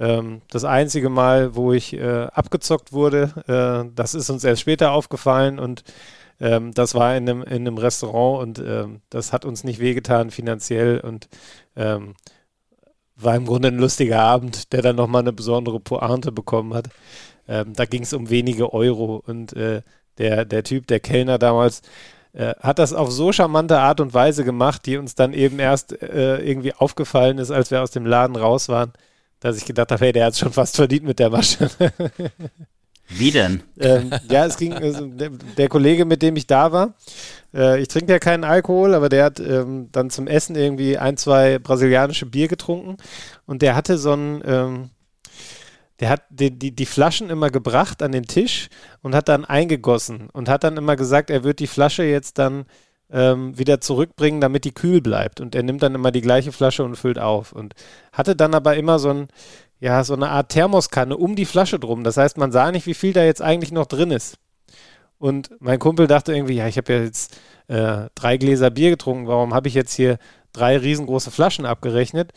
ähm, das einzige Mal, wo ich äh, abgezockt wurde, äh, das ist uns erst später aufgefallen und ähm, das war in einem, in einem Restaurant und ähm, das hat uns nicht wehgetan finanziell und ähm, war im Grunde ein lustiger Abend, der dann nochmal eine besondere Pointe bekommen hat. Ähm, da ging es um wenige Euro und äh, der, der Typ, der Kellner damals, äh, hat das auf so charmante Art und Weise gemacht, die uns dann eben erst äh, irgendwie aufgefallen ist, als wir aus dem Laden raus waren dass ich gedacht habe, hey, der hat es schon fast verdient mit der Masche. Wie denn? ähm, ja, es ging, also der, der, Kollege, mit dem ich da war, äh, ich trinke ja keinen Alkohol, aber der hat ähm, dann zum Essen irgendwie ein, zwei brasilianische Bier getrunken und der hatte so ein, ähm, der hat die, die, die Flaschen immer gebracht an den Tisch und hat dann eingegossen und hat dann immer gesagt, er wird die Flasche jetzt dann ähm, wieder zurückbringen, damit die kühl bleibt. Und er nimmt dann immer die gleiche Flasche und füllt auf. Und hatte dann aber immer so ein, ja, so eine Art Thermoskanne um die Flasche drum. Das heißt, man sah nicht, wie viel da jetzt eigentlich noch drin ist. Und mein Kumpel dachte irgendwie, ja, ich habe ja jetzt äh, drei Gläser Bier getrunken, warum habe ich jetzt hier drei riesengroße Flaschen abgerechnet?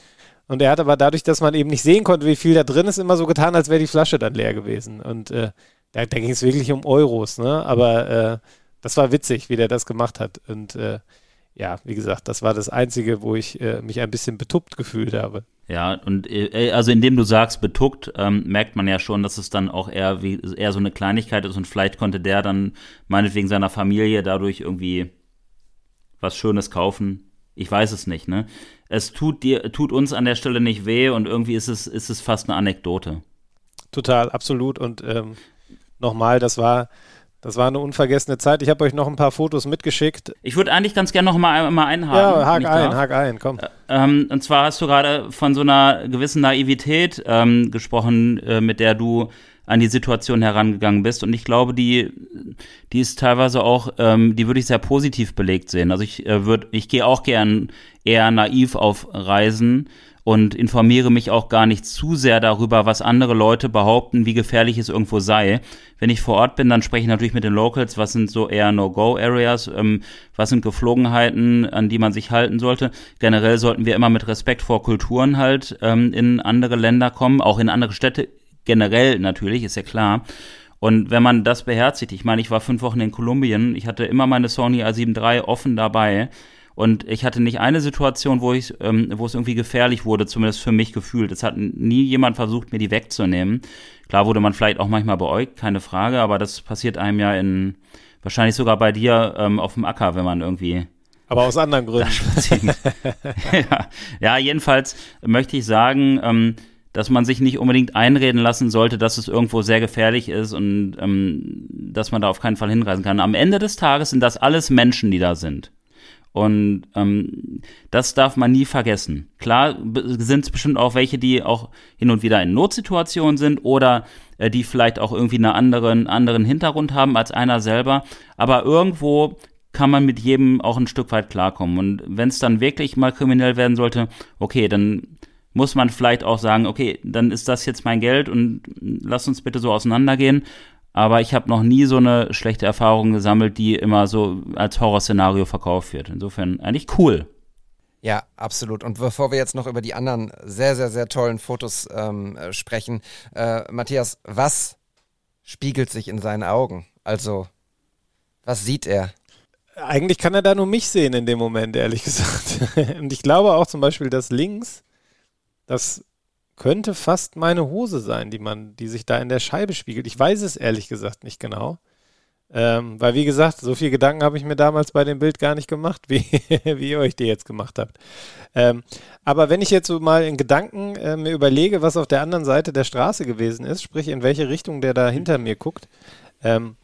Und er hat aber dadurch, dass man eben nicht sehen konnte, wie viel da drin ist, immer so getan, als wäre die Flasche dann leer gewesen. Und äh, da, da ging es wirklich um Euros, ne? Aber äh, das war witzig, wie der das gemacht hat. Und äh, ja, wie gesagt, das war das Einzige, wo ich äh, mich ein bisschen betuppt gefühlt habe. Ja, und äh, also indem du sagst betuckt, ähm, merkt man ja schon, dass es dann auch eher wie eher so eine Kleinigkeit ist und vielleicht konnte der dann meinetwegen seiner Familie dadurch irgendwie was Schönes kaufen. Ich weiß es nicht, ne? Es tut dir, tut uns an der Stelle nicht weh und irgendwie ist es, ist es fast eine Anekdote. Total, absolut. Und ähm, nochmal, das war das war eine unvergessene Zeit. Ich habe euch noch ein paar Fotos mitgeschickt. Ich würde eigentlich ganz gerne noch mal, mal einhaken. Ja, hak ein, darf. hak ein, komm. Ähm, und zwar hast du gerade von so einer gewissen Naivität ähm, gesprochen, äh, mit der du an die Situation herangegangen bist. Und ich glaube, die, die ist teilweise auch, ähm, die würde ich sehr positiv belegt sehen. Also ich äh, würde, ich gehe auch gern eher naiv auf Reisen und informiere mich auch gar nicht zu sehr darüber, was andere Leute behaupten, wie gefährlich es irgendwo sei. Wenn ich vor Ort bin, dann spreche ich natürlich mit den Locals, was sind so eher No-Go-Areas, ähm, was sind Geflogenheiten, an die man sich halten sollte. Generell sollten wir immer mit Respekt vor Kulturen halt ähm, in andere Länder kommen, auch in andere Städte generell natürlich, ist ja klar. Und wenn man das beherzigt, ich meine, ich war fünf Wochen in Kolumbien, ich hatte immer meine Sony A7 III offen dabei und ich hatte nicht eine Situation, wo ich, ähm, wo es irgendwie gefährlich wurde, zumindest für mich gefühlt. Es hat nie jemand versucht, mir die wegzunehmen. Klar wurde man vielleicht auch manchmal beäugt, keine Frage, aber das passiert einem ja in, wahrscheinlich sogar bei dir ähm, auf dem Acker, wenn man irgendwie aber aus anderen Gründen. ja. ja, jedenfalls möchte ich sagen, ähm, dass man sich nicht unbedingt einreden lassen sollte, dass es irgendwo sehr gefährlich ist und ähm, dass man da auf keinen Fall hinreisen kann. Am Ende des Tages sind das alles Menschen, die da sind. Und ähm, das darf man nie vergessen. Klar sind es bestimmt auch welche, die auch hin und wieder in Notsituationen sind oder äh, die vielleicht auch irgendwie einen anderen, anderen Hintergrund haben als einer selber. Aber irgendwo kann man mit jedem auch ein Stück weit klarkommen. Und wenn es dann wirklich mal kriminell werden sollte, okay, dann muss man vielleicht auch sagen, okay, dann ist das jetzt mein Geld und lass uns bitte so auseinandergehen aber ich habe noch nie so eine schlechte Erfahrung gesammelt, die immer so als Horrorszenario verkauft wird. Insofern eigentlich cool. Ja, absolut. Und bevor wir jetzt noch über die anderen sehr, sehr, sehr tollen Fotos ähm, äh, sprechen, äh, Matthias, was spiegelt sich in seinen Augen? Also, was sieht er? Eigentlich kann er da nur mich sehen in dem Moment, ehrlich gesagt. Und ich glaube auch zum Beispiel, dass links, das könnte fast meine Hose sein, die man, die sich da in der Scheibe spiegelt. Ich weiß es ehrlich gesagt nicht genau. Ähm, weil, wie gesagt, so viel Gedanken habe ich mir damals bei dem Bild gar nicht gemacht, wie, wie ihr euch die jetzt gemacht habt. Ähm, aber wenn ich jetzt so mal in Gedanken äh, mir überlege, was auf der anderen Seite der Straße gewesen ist, sprich in welche Richtung der da hinter mir guckt, ähm,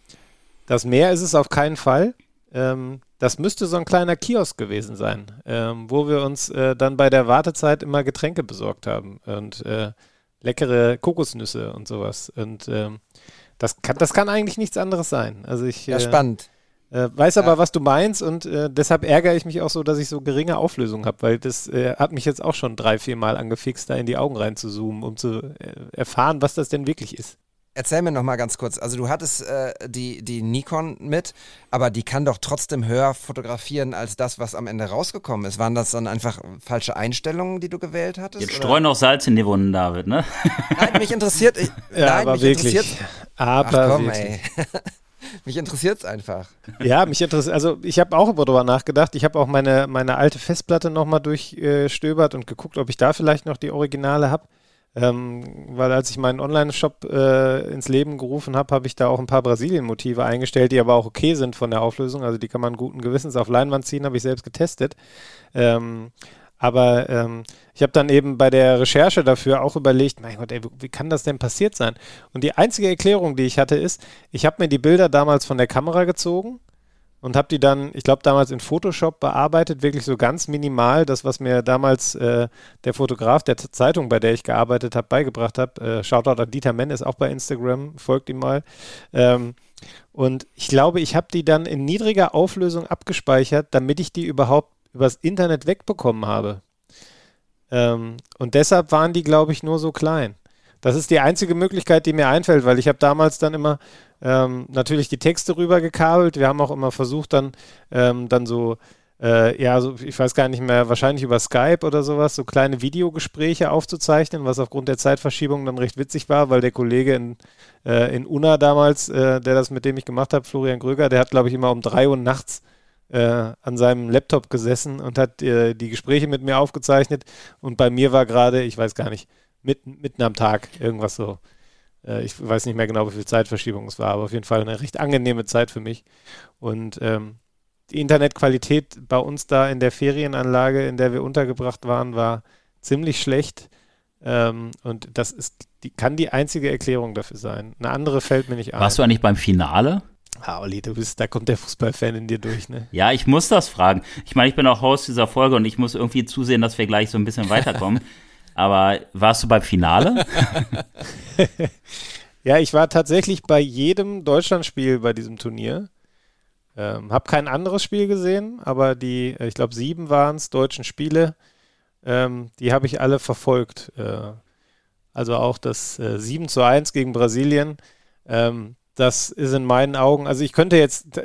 das Meer ist es auf keinen Fall. Ähm, das müsste so ein kleiner Kiosk gewesen sein, ähm, wo wir uns äh, dann bei der Wartezeit immer Getränke besorgt haben und äh, leckere Kokosnüsse und sowas. Und ähm, das, kann, das kann eigentlich nichts anderes sein. Also ich, ja, äh, spannend. Äh, weiß aber, ja. was du meinst und äh, deshalb ärgere ich mich auch so, dass ich so geringe Auflösung habe, weil das äh, hat mich jetzt auch schon drei, vier Mal angefixt, da in die Augen reinzuzoomen, um zu erfahren, was das denn wirklich ist. Erzähl mir noch mal ganz kurz. Also du hattest äh, die, die Nikon mit, aber die kann doch trotzdem höher fotografieren als das, was am Ende rausgekommen ist. Waren das dann einfach falsche Einstellungen, die du gewählt hattest? Jetzt streuen noch Salz in die Wunden, David, ne? Nein, mich interessiert. Ich, ja, nein, aber mich wirklich. interessiert. Aber Ach komm, wirklich. ey. mich interessiert es einfach. Ja, mich interessiert, also ich habe auch darüber nachgedacht. Ich habe auch meine, meine alte Festplatte nochmal durchstöbert und geguckt, ob ich da vielleicht noch die Originale habe. Ähm, weil als ich meinen Online-Shop äh, ins Leben gerufen habe, habe ich da auch ein paar Brasilien-Motive eingestellt, die aber auch okay sind von der Auflösung. Also die kann man guten Gewissens auf Leinwand ziehen, habe ich selbst getestet. Ähm, aber ähm, ich habe dann eben bei der Recherche dafür auch überlegt, mein Gott, ey, wie kann das denn passiert sein? Und die einzige Erklärung, die ich hatte, ist, ich habe mir die Bilder damals von der Kamera gezogen und habe die dann, ich glaube, damals in Photoshop bearbeitet, wirklich so ganz minimal. Das, was mir damals äh, der Fotograf der Zeitung, bei der ich gearbeitet habe, beigebracht hat. Äh, Shoutout an Dieter Menn, ist auch bei Instagram, folgt ihm mal. Ähm, und ich glaube, ich habe die dann in niedriger Auflösung abgespeichert, damit ich die überhaupt übers Internet wegbekommen habe. Ähm, und deshalb waren die, glaube ich, nur so klein. Das ist die einzige Möglichkeit, die mir einfällt, weil ich habe damals dann immer ähm, natürlich die Texte rüber gekabelt. Wir haben auch immer versucht, dann, ähm, dann so, äh, ja, so, ich weiß gar nicht mehr, wahrscheinlich über Skype oder sowas, so kleine Videogespräche aufzuzeichnen, was aufgrund der Zeitverschiebung dann recht witzig war, weil der Kollege in, äh, in Unna damals, äh, der das mit dem ich gemacht habe, Florian Gröger, der hat, glaube ich, immer um drei Uhr nachts äh, an seinem Laptop gesessen und hat äh, die Gespräche mit mir aufgezeichnet. Und bei mir war gerade, ich weiß gar nicht, mitten, mitten am Tag, irgendwas so. Äh, ich weiß nicht mehr genau, wie viel Zeitverschiebung es war, aber auf jeden Fall eine recht angenehme Zeit für mich. Und ähm, die Internetqualität bei uns da in der Ferienanlage, in der wir untergebracht waren, war ziemlich schlecht. Ähm, und das ist, die, kann die einzige Erklärung dafür sein. Eine andere fällt mir nicht ein. Warst du eigentlich beim Finale? Ah, Olli, du bist, da kommt der Fußballfan in dir durch, ne? Ja, ich muss das fragen. Ich meine, ich bin auch Host dieser Folge und ich muss irgendwie zusehen, dass wir gleich so ein bisschen weiterkommen. Aber warst du beim Finale? ja, ich war tatsächlich bei jedem Deutschlandspiel bei diesem Turnier. Ähm, hab kein anderes Spiel gesehen, aber die, ich glaube, sieben waren es, deutschen Spiele, ähm, die habe ich alle verfolgt. Äh, also auch das äh, 7 zu 1 gegen Brasilien. Ähm, das ist in meinen Augen, also ich könnte jetzt,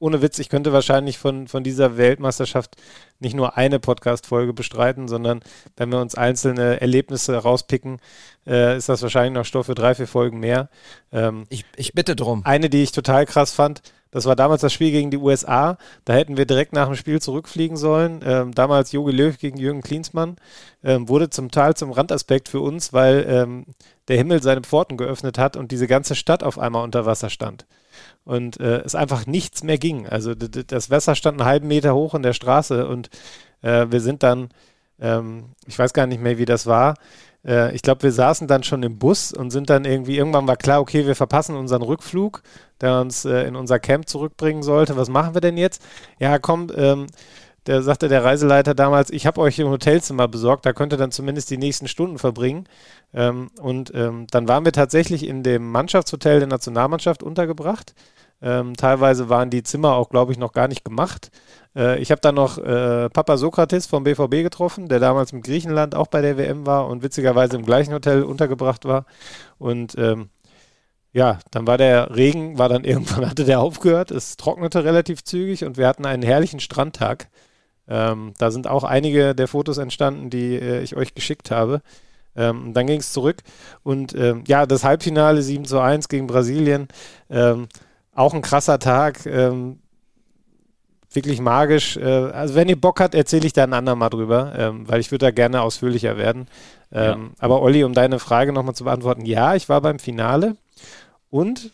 ohne Witz, ich könnte wahrscheinlich von, von dieser Weltmeisterschaft nicht nur eine Podcast-Folge bestreiten, sondern wenn wir uns einzelne Erlebnisse rauspicken, äh, ist das wahrscheinlich noch Stoff für drei, vier Folgen mehr. Ähm, ich, ich bitte drum. Eine, die ich total krass fand, das war damals das Spiel gegen die USA. Da hätten wir direkt nach dem Spiel zurückfliegen sollen. Ähm, damals Jogi Löw gegen Jürgen Klinsmann. Ähm, wurde zum Teil zum Randaspekt für uns, weil ähm, der Himmel seine Pforten geöffnet hat und diese ganze Stadt auf einmal unter Wasser stand. Und äh, es einfach nichts mehr ging. Also das Wasser stand einen halben Meter hoch in der Straße und äh, wir sind dann, ähm, ich weiß gar nicht mehr, wie das war, äh, ich glaube, wir saßen dann schon im Bus und sind dann irgendwie, irgendwann war klar, okay, wir verpassen unseren Rückflug, der uns äh, in unser Camp zurückbringen sollte. Was machen wir denn jetzt? Ja, komm, ähm, der sagte der Reiseleiter damals, ich habe euch ein Hotelzimmer besorgt, da könnt ihr dann zumindest die nächsten Stunden verbringen. Ähm, und ähm, dann waren wir tatsächlich in dem Mannschaftshotel der Nationalmannschaft untergebracht. Ähm, teilweise waren die Zimmer auch, glaube ich, noch gar nicht gemacht. Äh, ich habe dann noch äh, Papa Sokrates vom BVB getroffen, der damals mit Griechenland auch bei der WM war und witzigerweise im gleichen Hotel untergebracht war. Und ähm, ja, dann war der Regen, war dann irgendwann, hatte der aufgehört, es trocknete relativ zügig und wir hatten einen herrlichen Strandtag. Ähm, da sind auch einige der Fotos entstanden, die äh, ich euch geschickt habe. Ähm, dann ging es zurück und ähm, ja, das Halbfinale 7 zu 1 gegen Brasilien. Ähm, auch ein krasser Tag. Ähm, wirklich magisch. Äh, also wenn ihr Bock habt, erzähle ich da ein andermal drüber, ähm, weil ich würde da gerne ausführlicher werden. Ja. Aber Olli, um deine Frage nochmal zu beantworten, ja, ich war beim Finale und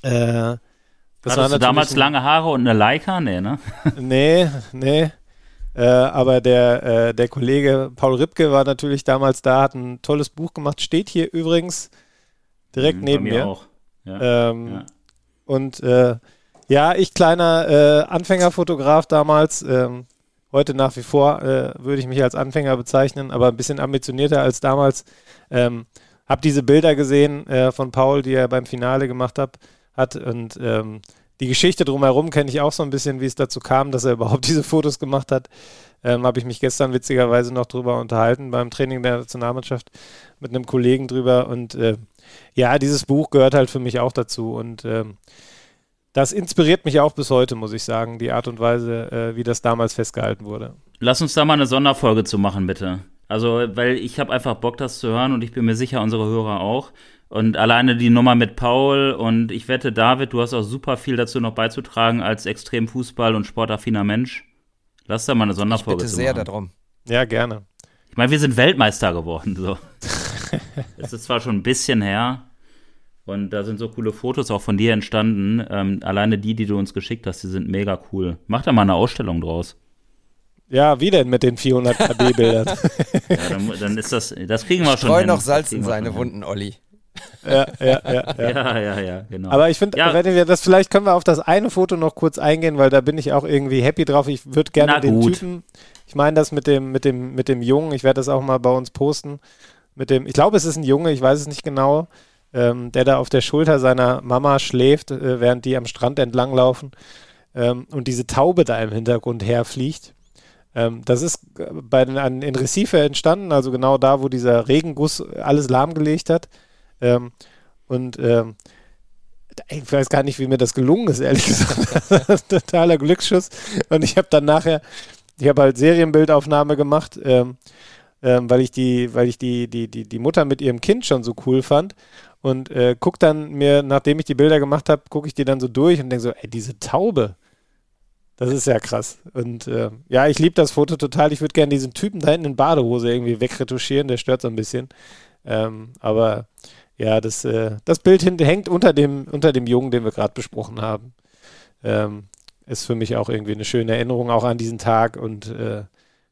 äh, das Hattest du damals ein, lange Haare und eine Leica? Nee, ne? nee, nee. Äh, aber der, äh, der Kollege Paul Ripke war natürlich damals da, hat ein tolles Buch gemacht, steht hier übrigens direkt mhm, neben mir. mir. Auch. Ja, ähm, ja. Und äh, ja, ich kleiner äh, Anfängerfotograf damals, ähm, heute nach wie vor äh, würde ich mich als Anfänger bezeichnen, aber ein bisschen ambitionierter als damals. Ähm, hab diese Bilder gesehen äh, von Paul, die er beim Finale gemacht hat, hat und ähm, die Geschichte drumherum kenne ich auch so ein bisschen, wie es dazu kam, dass er überhaupt diese Fotos gemacht hat. Ähm, Habe ich mich gestern witzigerweise noch drüber unterhalten beim Training der Nationalmannschaft mit einem Kollegen drüber und äh, ja, dieses Buch gehört halt für mich auch dazu und ähm, das inspiriert mich auch bis heute, muss ich sagen, die Art und Weise, äh, wie das damals festgehalten wurde. Lass uns da mal eine Sonderfolge zu machen, bitte. Also, weil ich habe einfach Bock, das zu hören und ich bin mir sicher, unsere Hörer auch. Und alleine die Nummer mit Paul und ich wette, David, du hast auch super viel dazu noch beizutragen als extrem Fußball- und sportaffiner Mensch. Lass da mal eine Sonderfolge ich bitte sehr darum. Ja, gerne. Ich meine, wir sind Weltmeister geworden. So. Es ist zwar schon ein bisschen her und da sind so coole Fotos auch von dir entstanden. Ähm, alleine die, die du uns geschickt hast, die sind mega cool. Mach da mal eine Ausstellung draus. Ja, wie denn mit den 400 KB-Bildern? ja, dann, dann, ist das, das kriegen wir schon Streu hin. noch Salz in seine Wunden, Olli. Ja, ja, ja, ja. ja, ja, genau. Aber ich finde, wenn wir das, vielleicht können wir auf das eine Foto noch kurz eingehen, weil da bin ich auch irgendwie happy drauf. Ich würde gerne Na den gut. Typen, ich meine das mit dem, mit dem, mit dem Jungen, ich werde das auch mal bei uns posten. Mit dem, ich glaube, es ist ein Junge, ich weiß es nicht genau, ähm, der da auf der Schulter seiner Mama schläft, äh, während die am Strand entlanglaufen ähm, und diese Taube da im Hintergrund herfliegt. Ähm, das ist äh, bei den, an, in Recife entstanden, also genau da, wo dieser Regenguss alles lahmgelegt hat. Ähm, und ähm, ich weiß gar nicht, wie mir das gelungen ist, ehrlich gesagt. Totaler Glücksschuss. Und ich habe dann nachher, ich habe halt Serienbildaufnahme gemacht, ähm, ähm, weil ich die, weil ich die, die, die, die Mutter mit ihrem Kind schon so cool fand. Und äh, guck dann mir, nachdem ich die Bilder gemacht habe, gucke ich die dann so durch und denke so, ey, diese Taube. Das ist ja krass. Und äh, ja, ich liebe das Foto total. Ich würde gerne diesen Typen da hinten in Badehose irgendwie wegretuschieren. Der stört so ein bisschen. Ähm, aber ja, das, äh, das Bild hängt unter dem, unter dem Jungen, den wir gerade besprochen haben. Ähm, ist für mich auch irgendwie eine schöne Erinnerung auch an diesen Tag und äh,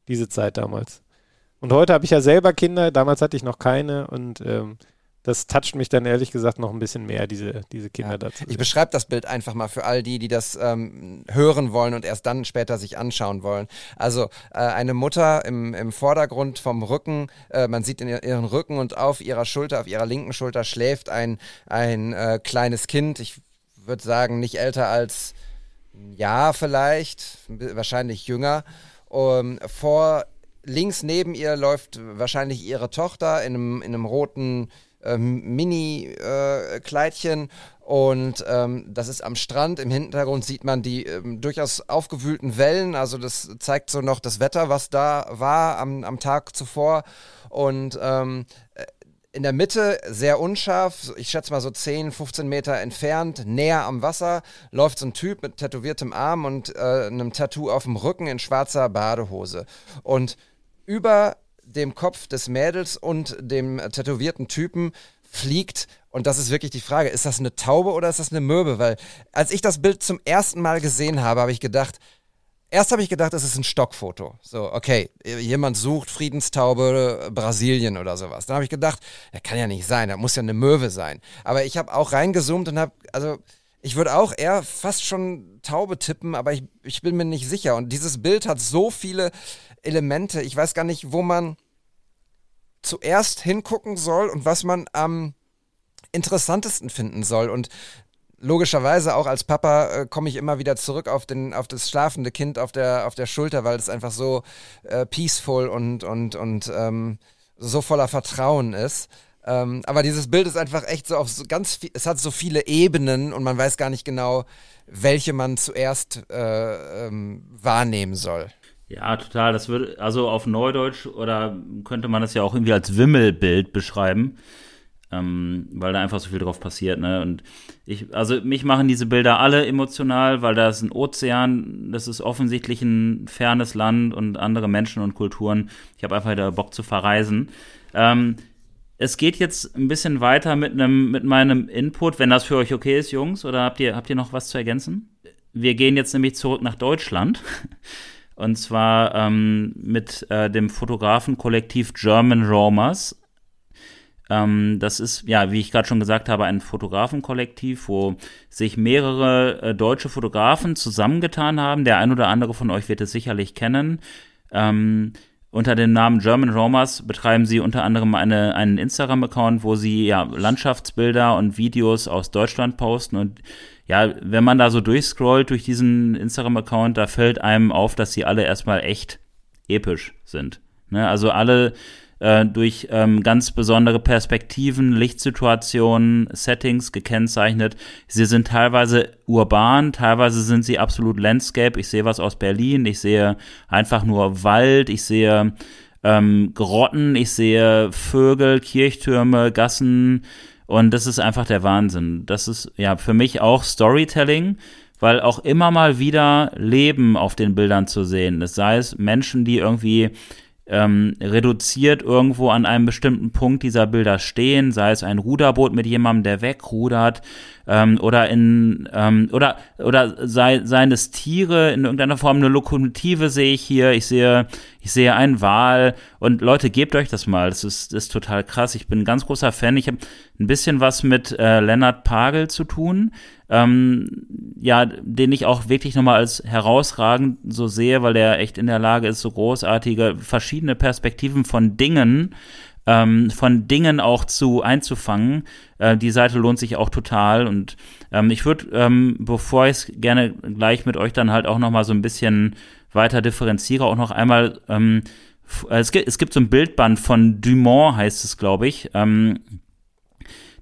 diese Zeit damals. Und heute habe ich ja selber Kinder, damals hatte ich noch keine und ähm, das toucht mich dann ehrlich gesagt noch ein bisschen mehr, diese, diese Kinder ja. dazu. Ich beschreibe das Bild einfach mal für all die, die das ähm, hören wollen und erst dann später sich anschauen wollen. Also äh, eine Mutter im, im Vordergrund vom Rücken, äh, man sieht in ihren Rücken und auf ihrer Schulter, auf ihrer linken Schulter schläft ein, ein äh, kleines Kind. Ich würde sagen, nicht älter als ein Jahr vielleicht, wahrscheinlich jünger. Um, vor links neben ihr läuft wahrscheinlich ihre Tochter in einem, in einem roten äh, Mini-Kleidchen Und ähm, das ist am Strand. Im Hintergrund sieht man die ähm, durchaus aufgewühlten Wellen. Also das zeigt so noch das Wetter, was da war am, am Tag zuvor. Und ähm, in der Mitte sehr unscharf, ich schätze mal so 10, 15 Meter entfernt, näher am Wasser, läuft so ein Typ mit tätowiertem Arm und äh, einem Tattoo auf dem Rücken in schwarzer Badehose. Und über dem Kopf des Mädels und dem tätowierten Typen fliegt, und das ist wirklich die Frage, ist das eine Taube oder ist das eine Möwe? Weil als ich das Bild zum ersten Mal gesehen habe, habe ich gedacht, Erst habe ich gedacht, das ist ein Stockfoto. So, okay, jemand sucht Friedenstaube Brasilien oder sowas. Dann habe ich gedacht, das kann ja nicht sein, das muss ja eine Möwe sein. Aber ich habe auch reingezoomt und habe, also ich würde auch eher fast schon Taube tippen, aber ich, ich bin mir nicht sicher. Und dieses Bild hat so viele Elemente, ich weiß gar nicht, wo man zuerst hingucken soll und was man am interessantesten finden soll. Und logischerweise auch als Papa äh, komme ich immer wieder zurück auf, den, auf das schlafende Kind auf der, auf der Schulter, weil es einfach so äh, peaceful und, und, und ähm, so voller Vertrauen ist. Ähm, aber dieses Bild ist einfach echt so auf so ganz viel, es hat so viele Ebenen und man weiß gar nicht genau, welche man zuerst äh, ähm, wahrnehmen soll. Ja, total. Das würde, also auf Neudeutsch oder könnte man das ja auch irgendwie als Wimmelbild beschreiben ähm, weil da einfach so viel drauf passiert. Ne? Und ich, also mich machen diese Bilder alle emotional, weil da ist ein Ozean, das ist offensichtlich ein fernes Land und andere Menschen und Kulturen. Ich habe einfach da Bock zu verreisen. Ähm, es geht jetzt ein bisschen weiter mit einem mit meinem Input, wenn das für euch okay ist, Jungs, oder habt ihr habt ihr noch was zu ergänzen? Wir gehen jetzt nämlich zurück nach Deutschland. Und zwar ähm, mit äh, dem Fotografenkollektiv German Romers ähm, das ist, ja, wie ich gerade schon gesagt habe, ein Fotografenkollektiv, wo sich mehrere äh, deutsche Fotografen zusammengetan haben. Der ein oder andere von euch wird es sicherlich kennen. Ähm, unter dem Namen German Romers betreiben sie unter anderem eine, einen Instagram-Account, wo sie ja Landschaftsbilder und Videos aus Deutschland posten. Und ja, wenn man da so durchscrollt durch diesen Instagram-Account, da fällt einem auf, dass sie alle erstmal echt episch sind. Ne? Also alle äh, durch ähm, ganz besondere Perspektiven, Lichtsituationen, Settings gekennzeichnet. Sie sind teilweise urban, teilweise sind sie absolut Landscape. Ich sehe was aus Berlin, ich sehe einfach nur Wald, ich sehe ähm, Grotten, ich sehe Vögel, Kirchtürme, Gassen und das ist einfach der Wahnsinn. Das ist ja für mich auch Storytelling weil auch immer mal wieder Leben auf den Bildern zu sehen ist. Sei es Menschen, die irgendwie ähm, reduziert irgendwo an einem bestimmten Punkt dieser Bilder stehen, sei es ein Ruderboot mit jemandem, der wegrudert, ähm, oder in ähm, oder oder sei, seien es Tiere in irgendeiner Form eine Lokomotive sehe ich hier, ich sehe ich sehe einen Wal und Leute gebt euch das mal, das ist das ist total krass. Ich bin ein ganz großer Fan. Ich habe ein bisschen was mit äh, Lennart Pagel zu tun, ähm, ja, den ich auch wirklich nochmal als herausragend so sehe, weil der echt in der Lage ist, so großartige verschiedene Perspektiven von Dingen ähm, von Dingen auch zu einzufangen. Äh, die Seite lohnt sich auch total und ähm, ich würde, ähm, bevor ich es gerne gleich mit euch dann halt auch noch mal so ein bisschen weiter differenziere, auch noch einmal ähm, es gibt, es gibt so ein Bildband von Dumont, heißt es, glaube ich. Ähm,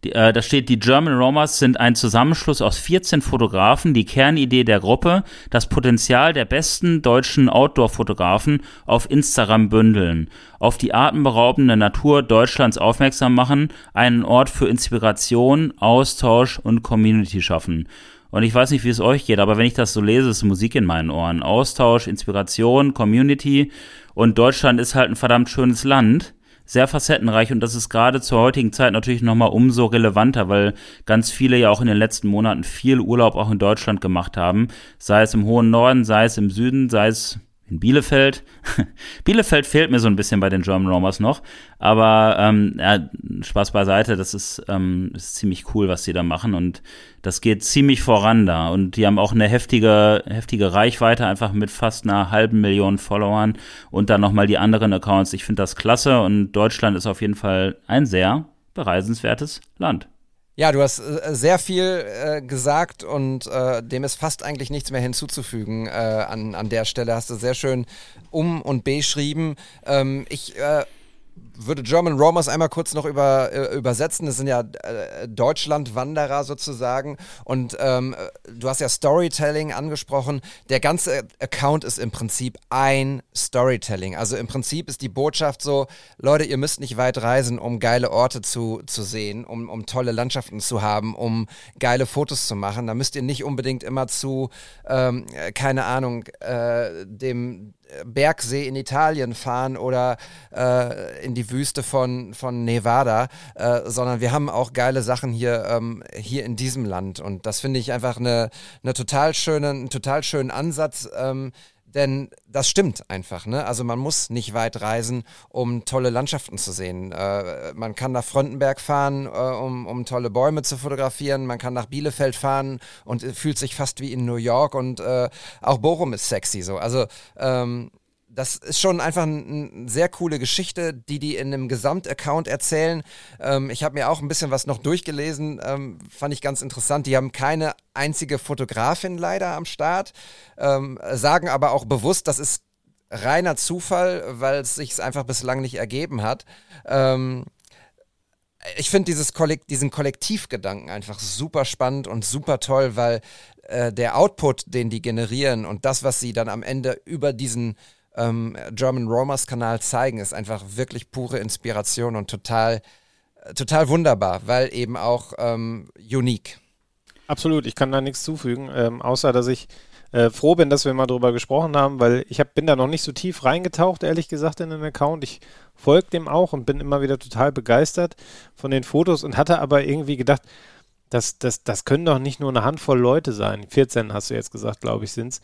die, äh, da steht, die German Romers sind ein Zusammenschluss aus 14 Fotografen. Die Kernidee der Gruppe, das Potenzial der besten deutschen Outdoor-Fotografen auf Instagram bündeln, auf die atemberaubende Natur Deutschlands aufmerksam machen, einen Ort für Inspiration, Austausch und Community schaffen. Und ich weiß nicht, wie es euch geht, aber wenn ich das so lese, ist Musik in meinen Ohren. Austausch, Inspiration, Community. Und Deutschland ist halt ein verdammt schönes Land sehr facettenreich und das ist gerade zur heutigen Zeit natürlich nochmal umso relevanter, weil ganz viele ja auch in den letzten Monaten viel Urlaub auch in Deutschland gemacht haben, sei es im hohen Norden, sei es im Süden, sei es in Bielefeld. Bielefeld fehlt mir so ein bisschen bei den German Romers noch, aber ähm, ja, Spaß beiseite, das ist, ähm, ist ziemlich cool, was sie da machen und das geht ziemlich voran da und die haben auch eine heftige, heftige Reichweite, einfach mit fast einer halben Million Followern und dann nochmal die anderen Accounts. Ich finde das klasse und Deutschland ist auf jeden Fall ein sehr bereisenswertes Land. Ja, du hast äh, sehr viel äh, gesagt und äh, dem ist fast eigentlich nichts mehr hinzuzufügen äh, an, an der Stelle. Hast du sehr schön um und beschrieben. Ähm, ich äh, würde German Romers einmal kurz noch über, äh, übersetzen. Das sind ja äh, Deutschland-Wanderer sozusagen. Und ähm, du hast ja Storytelling angesprochen. Der ganze Account ist im Prinzip ein Storytelling. Also im Prinzip ist die Botschaft so, Leute, ihr müsst nicht weit reisen, um geile Orte zu, zu sehen, um, um tolle Landschaften zu haben, um geile Fotos zu machen. Da müsst ihr nicht unbedingt immer zu, ähm, keine Ahnung, äh, dem Bergsee in Italien fahren oder äh, in die Wüste von, von Nevada, äh, sondern wir haben auch geile Sachen hier, ähm, hier in diesem Land. Und das finde ich einfach eine, eine total schöne, einen total schönen Ansatz. Ähm, denn das stimmt einfach, ne? Also man muss nicht weit reisen, um tolle Landschaften zu sehen. Äh, man kann nach Frontenberg fahren, äh, um, um tolle Bäume zu fotografieren. Man kann nach Bielefeld fahren und fühlt sich fast wie in New York. Und äh, auch Bochum ist sexy so. Also ähm, das ist schon einfach eine sehr coole Geschichte, die die in einem Gesamtaccount erzählen. Ähm, ich habe mir auch ein bisschen was noch durchgelesen, ähm, fand ich ganz interessant. Die haben keine einzige Fotografin leider am Start, ähm, sagen aber auch bewusst, das ist reiner Zufall, weil es sich einfach bislang nicht ergeben hat. Ähm, ich finde Kollekt diesen Kollektivgedanken einfach super spannend und super toll, weil äh, der Output, den die generieren und das, was sie dann am Ende über diesen ähm, German Romers Kanal zeigen, ist einfach wirklich pure Inspiration und total, total wunderbar, weil eben auch ähm, unique. Absolut, ich kann da nichts zufügen, ähm, außer dass ich äh, froh bin, dass wir mal drüber gesprochen haben, weil ich hab, bin da noch nicht so tief reingetaucht, ehrlich gesagt, in den Account. Ich folge dem auch und bin immer wieder total begeistert von den Fotos und hatte aber irgendwie gedacht, das, das, das können doch nicht nur eine Handvoll Leute sein. 14 hast du jetzt gesagt, glaube ich, sind es.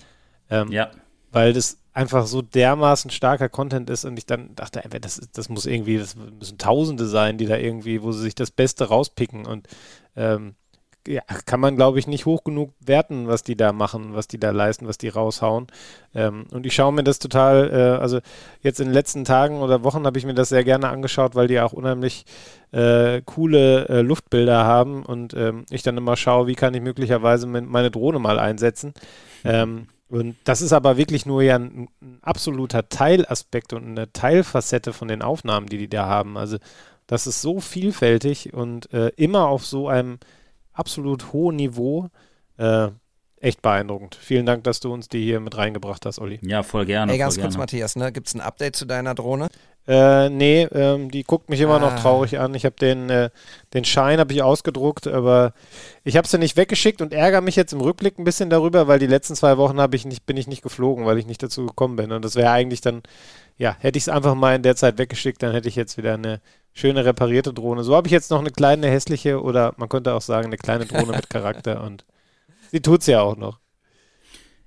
Ähm, ja. Weil das einfach so dermaßen starker Content ist und ich dann dachte, das, das muss irgendwie, das müssen Tausende sein, die da irgendwie, wo sie sich das Beste rauspicken und ähm, ja, kann man, glaube ich, nicht hoch genug werten, was die da machen, was die da leisten, was die raushauen. Ähm, und ich schaue mir das total, äh, also jetzt in den letzten Tagen oder Wochen habe ich mir das sehr gerne angeschaut, weil die auch unheimlich äh, coole äh, Luftbilder haben und ähm, ich dann immer schaue, wie kann ich möglicherweise meine Drohne mal einsetzen. Ähm, und das ist aber wirklich nur ja ein, ein, absoluter Teilaspekt und eine Teilfacette von den Aufnahmen, die die da haben. Also das ist so vielfältig und äh, immer auf so einem absolut hohen Niveau. Äh, echt beeindruckend. Vielen Dank, dass du uns die hier mit reingebracht hast, Olli. Ja, voll gerne. Ey, ganz kurz, gerne. Matthias, ne? gibt es ein Update zu deiner Drohne? Äh, nee, ähm, die guckt mich immer ah. noch traurig an. Ich habe den, äh, den Schein habe ich ausgedruckt, aber ich habe sie nicht weggeschickt und ärgere mich jetzt im Rückblick ein bisschen darüber, weil die letzten zwei Wochen ich nicht, bin ich nicht geflogen, weil ich nicht dazu gekommen bin. Und das wäre eigentlich dann, ja, hätte ich es einfach mal in der Zeit weggeschickt, dann hätte ich jetzt wieder eine schöne reparierte Drohne. So habe ich jetzt noch eine kleine hässliche oder man könnte auch sagen eine kleine Drohne mit Charakter und sie tut es ja auch noch.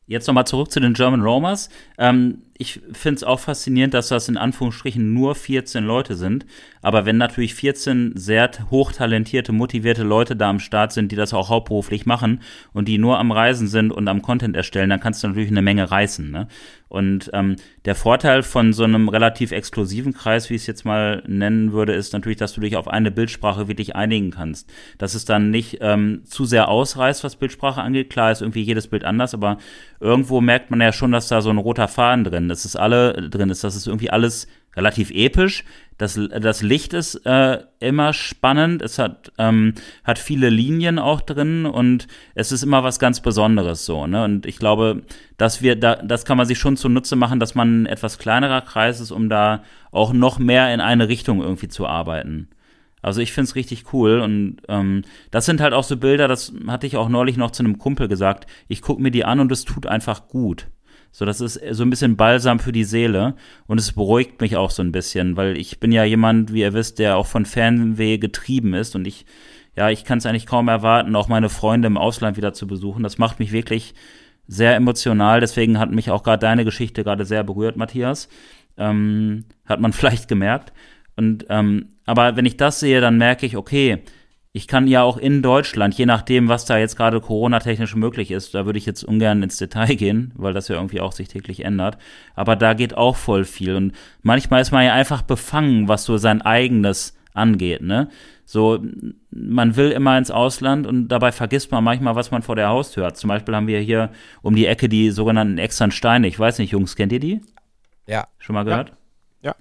Jetzt nochmal zurück zu den German Romers. Ähm, ich finde es auch faszinierend, dass das in Anführungsstrichen nur 14 Leute sind. Aber wenn natürlich 14 sehr hochtalentierte, motivierte Leute da am Start sind, die das auch hauptberuflich machen und die nur am Reisen sind und am Content erstellen, dann kannst du natürlich eine Menge reißen. Ne? Und ähm, der Vorteil von so einem relativ exklusiven Kreis, wie ich es jetzt mal nennen würde, ist natürlich, dass du dich auf eine Bildsprache wirklich einigen kannst. Dass es dann nicht ähm, zu sehr ausreißt, was Bildsprache angeht. Klar ist irgendwie jedes Bild anders, aber irgendwo merkt man ja schon, dass da so ein roter Faden drin dass es alle drin ist, dass es irgendwie alles relativ episch. Das, das Licht ist äh, immer spannend. Es hat, ähm, hat viele Linien auch drin und es ist immer was ganz Besonderes so. Ne? Und ich glaube, dass wir da, das kann man sich schon zunutze machen, dass man ein etwas kleinerer Kreis ist, um da auch noch mehr in eine Richtung irgendwie zu arbeiten. Also ich finde es richtig cool und ähm, das sind halt auch so Bilder, das hatte ich auch neulich noch zu einem Kumpel gesagt. Ich gucke mir die an und es tut einfach gut. So, das ist so ein bisschen Balsam für die Seele und es beruhigt mich auch so ein bisschen, weil ich bin ja jemand, wie ihr wisst, der auch von Fernweh getrieben ist und ich, ja, ich kann es eigentlich kaum erwarten, auch meine Freunde im Ausland wieder zu besuchen. Das macht mich wirklich sehr emotional. Deswegen hat mich auch gerade deine Geschichte gerade sehr berührt, Matthias. Ähm, hat man vielleicht gemerkt. Und ähm, aber wenn ich das sehe, dann merke ich, okay, ich kann ja auch in Deutschland, je nachdem, was da jetzt gerade Corona-technisch möglich ist, da würde ich jetzt ungern ins Detail gehen, weil das ja irgendwie auch sich täglich ändert. Aber da geht auch voll viel. Und manchmal ist man ja einfach befangen, was so sein eigenes angeht, ne? So, man will immer ins Ausland und dabei vergisst man manchmal, was man vor der Haustür hat. Zum Beispiel haben wir hier um die Ecke die sogenannten Extern Steine. Ich weiß nicht, Jungs, kennt ihr die? Ja. Schon mal gehört? Ja.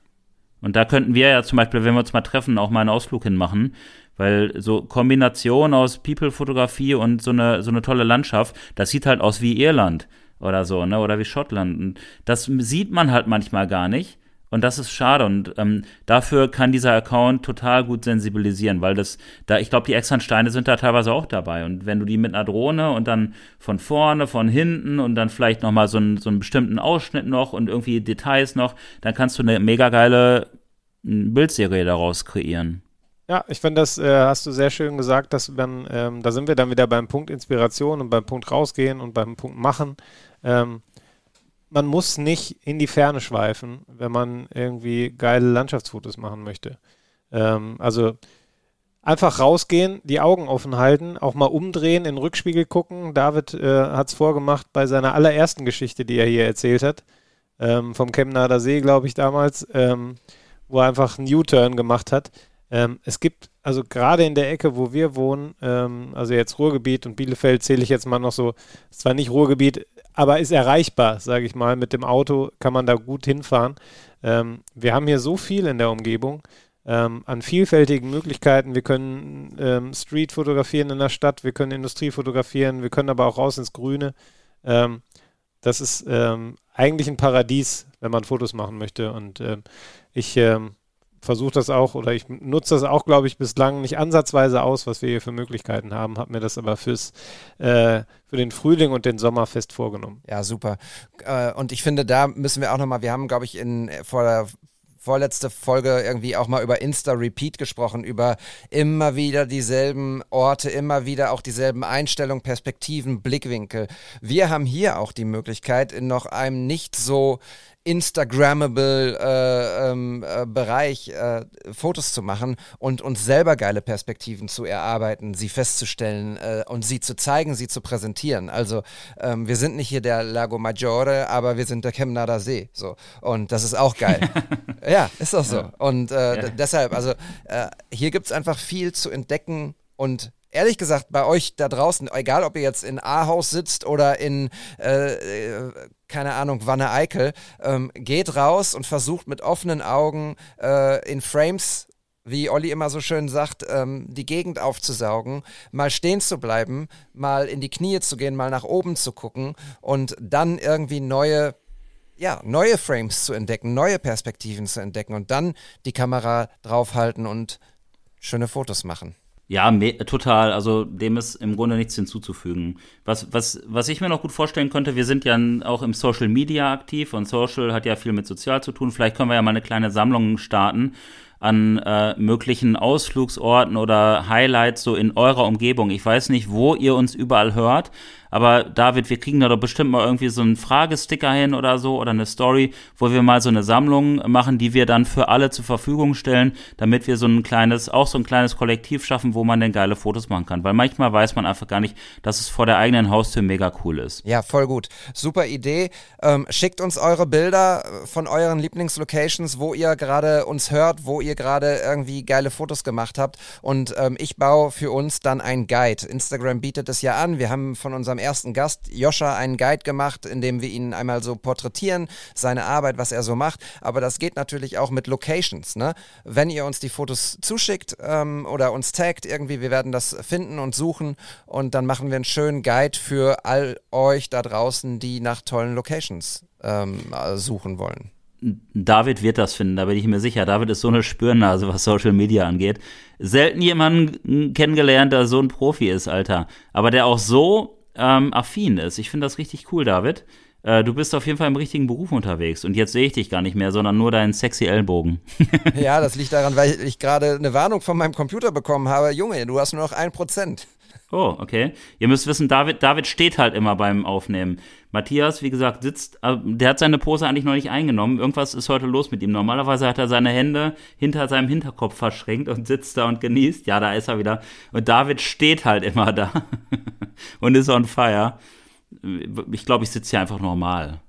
Und da könnten wir ja zum Beispiel, wenn wir uns mal treffen, auch mal einen Ausflug hinmachen. Weil so Kombination aus People-Fotografie und so eine, so eine tolle Landschaft, das sieht halt aus wie Irland oder so, ne? Oder wie Schottland. Und das sieht man halt manchmal gar nicht. Und das ist schade. Und ähm, dafür kann dieser Account total gut sensibilisieren, weil das, da, ich glaube, die externen Steine sind da teilweise auch dabei. Und wenn du die mit einer Drohne und dann von vorne, von hinten und dann vielleicht nochmal so, so einen bestimmten Ausschnitt noch und irgendwie Details noch, dann kannst du eine mega geile Bildserie daraus kreieren. Ja, ich finde, das äh, hast du sehr schön gesagt, dass man, ähm, da sind wir dann wieder beim Punkt Inspiration und beim Punkt rausgehen und beim Punkt machen. Ähm, man muss nicht in die Ferne schweifen, wenn man irgendwie geile Landschaftsfotos machen möchte. Ähm, also einfach rausgehen, die Augen offen halten, auch mal umdrehen, in den Rückspiegel gucken. David äh, hat es vorgemacht bei seiner allerersten Geschichte, die er hier erzählt hat, ähm, vom Chemnader See, glaube ich, damals, ähm, wo er einfach einen U-Turn gemacht hat. Ähm, es gibt, also gerade in der Ecke, wo wir wohnen, ähm, also jetzt Ruhrgebiet und Bielefeld zähle ich jetzt mal noch so, zwar nicht Ruhrgebiet, aber ist erreichbar, sage ich mal. Mit dem Auto kann man da gut hinfahren. Ähm, wir haben hier so viel in der Umgebung ähm, an vielfältigen Möglichkeiten. Wir können ähm, Street fotografieren in der Stadt, wir können Industrie fotografieren, wir können aber auch raus ins Grüne. Ähm, das ist ähm, eigentlich ein Paradies, wenn man Fotos machen möchte. Und ich versuche das auch oder ich nutze das auch, glaube ich, bislang nicht ansatzweise aus, was wir hier für Möglichkeiten haben, habe mir das aber fürs äh, für den Frühling und den Sommer fest vorgenommen. Ja, super. Äh, und ich finde, da müssen wir auch nochmal, wir haben, glaube ich, in vor der vorletzte Folge irgendwie auch mal über Insta-Repeat gesprochen, über immer wieder dieselben Orte, immer wieder auch dieselben Einstellungen, Perspektiven, Blickwinkel. Wir haben hier auch die Möglichkeit, in noch einem nicht so Instagrammable äh, ähm, äh, Bereich äh, Fotos zu machen und uns selber geile Perspektiven zu erarbeiten, sie festzustellen äh, und sie zu zeigen, sie zu präsentieren. Also ähm, wir sind nicht hier der Lago Maggiore, aber wir sind der Chemnader See. So. Und das ist auch geil. ja, ist doch so. Ja. Und äh, ja. deshalb, also äh, hier gibt es einfach viel zu entdecken und ehrlich gesagt, bei euch da draußen, egal ob ihr jetzt in Ahaus sitzt oder in, äh, äh, keine Ahnung, Wanne Eickel, ähm, geht raus und versucht mit offenen Augen äh, in Frames wie Olli immer so schön sagt, ähm, die Gegend aufzusaugen, mal stehen zu bleiben, mal in die Knie zu gehen, mal nach oben zu gucken und dann irgendwie neue, ja, neue Frames zu entdecken, neue Perspektiven zu entdecken und dann die Kamera draufhalten und schöne Fotos machen. Ja, total. Also dem ist im Grunde nichts hinzuzufügen. Was, was, was ich mir noch gut vorstellen könnte, wir sind ja auch im Social Media aktiv und Social hat ja viel mit Sozial zu tun. Vielleicht können wir ja mal eine kleine Sammlung starten an äh, möglichen Ausflugsorten oder Highlights so in eurer Umgebung. Ich weiß nicht, wo ihr uns überall hört, aber David, wir kriegen da doch bestimmt mal irgendwie so einen Fragesticker hin oder so oder eine Story, wo wir mal so eine Sammlung machen, die wir dann für alle zur Verfügung stellen, damit wir so ein kleines, auch so ein kleines Kollektiv schaffen, wo man dann geile Fotos machen kann. Weil manchmal weiß man einfach gar nicht, dass es vor der eigenen Haustür mega cool ist. Ja, voll gut. Super Idee. Ähm, schickt uns eure Bilder von euren Lieblingslocations, wo ihr gerade uns hört, wo ihr gerade irgendwie geile Fotos gemacht habt. Und ähm, ich baue für uns dann ein Guide. Instagram bietet es ja an. Wir haben von unserem ersten Gast Joscha einen Guide gemacht, in dem wir ihn einmal so porträtieren, seine Arbeit, was er so macht. Aber das geht natürlich auch mit Locations. Ne? Wenn ihr uns die Fotos zuschickt ähm, oder uns taggt irgendwie, wir werden das finden und suchen und dann machen wir einen schönen Guide für all euch da draußen, die nach tollen Locations ähm, suchen wollen. David wird das finden, da bin ich mir sicher. David ist so eine Spürnase, was Social Media angeht. Selten jemanden kennengelernt, der so ein Profi ist, Alter. Aber der auch so ähm, affin ist. Ich finde das richtig cool, David. Äh, du bist auf jeden Fall im richtigen Beruf unterwegs. Und jetzt sehe ich dich gar nicht mehr, sondern nur deinen sexy Ellbogen. ja, das liegt daran, weil ich gerade eine Warnung von meinem Computer bekommen habe. Junge, du hast nur noch ein Prozent. Oh, okay. Ihr müsst wissen, David, David steht halt immer beim Aufnehmen. Matthias, wie gesagt, sitzt, äh, der hat seine Pose eigentlich noch nicht eingenommen. Irgendwas ist heute los mit ihm. Normalerweise hat er seine Hände hinter seinem Hinterkopf verschränkt und sitzt da und genießt. Ja, da ist er wieder. Und David steht halt immer da und ist on fire. Ich glaube, ich sitze hier einfach normal.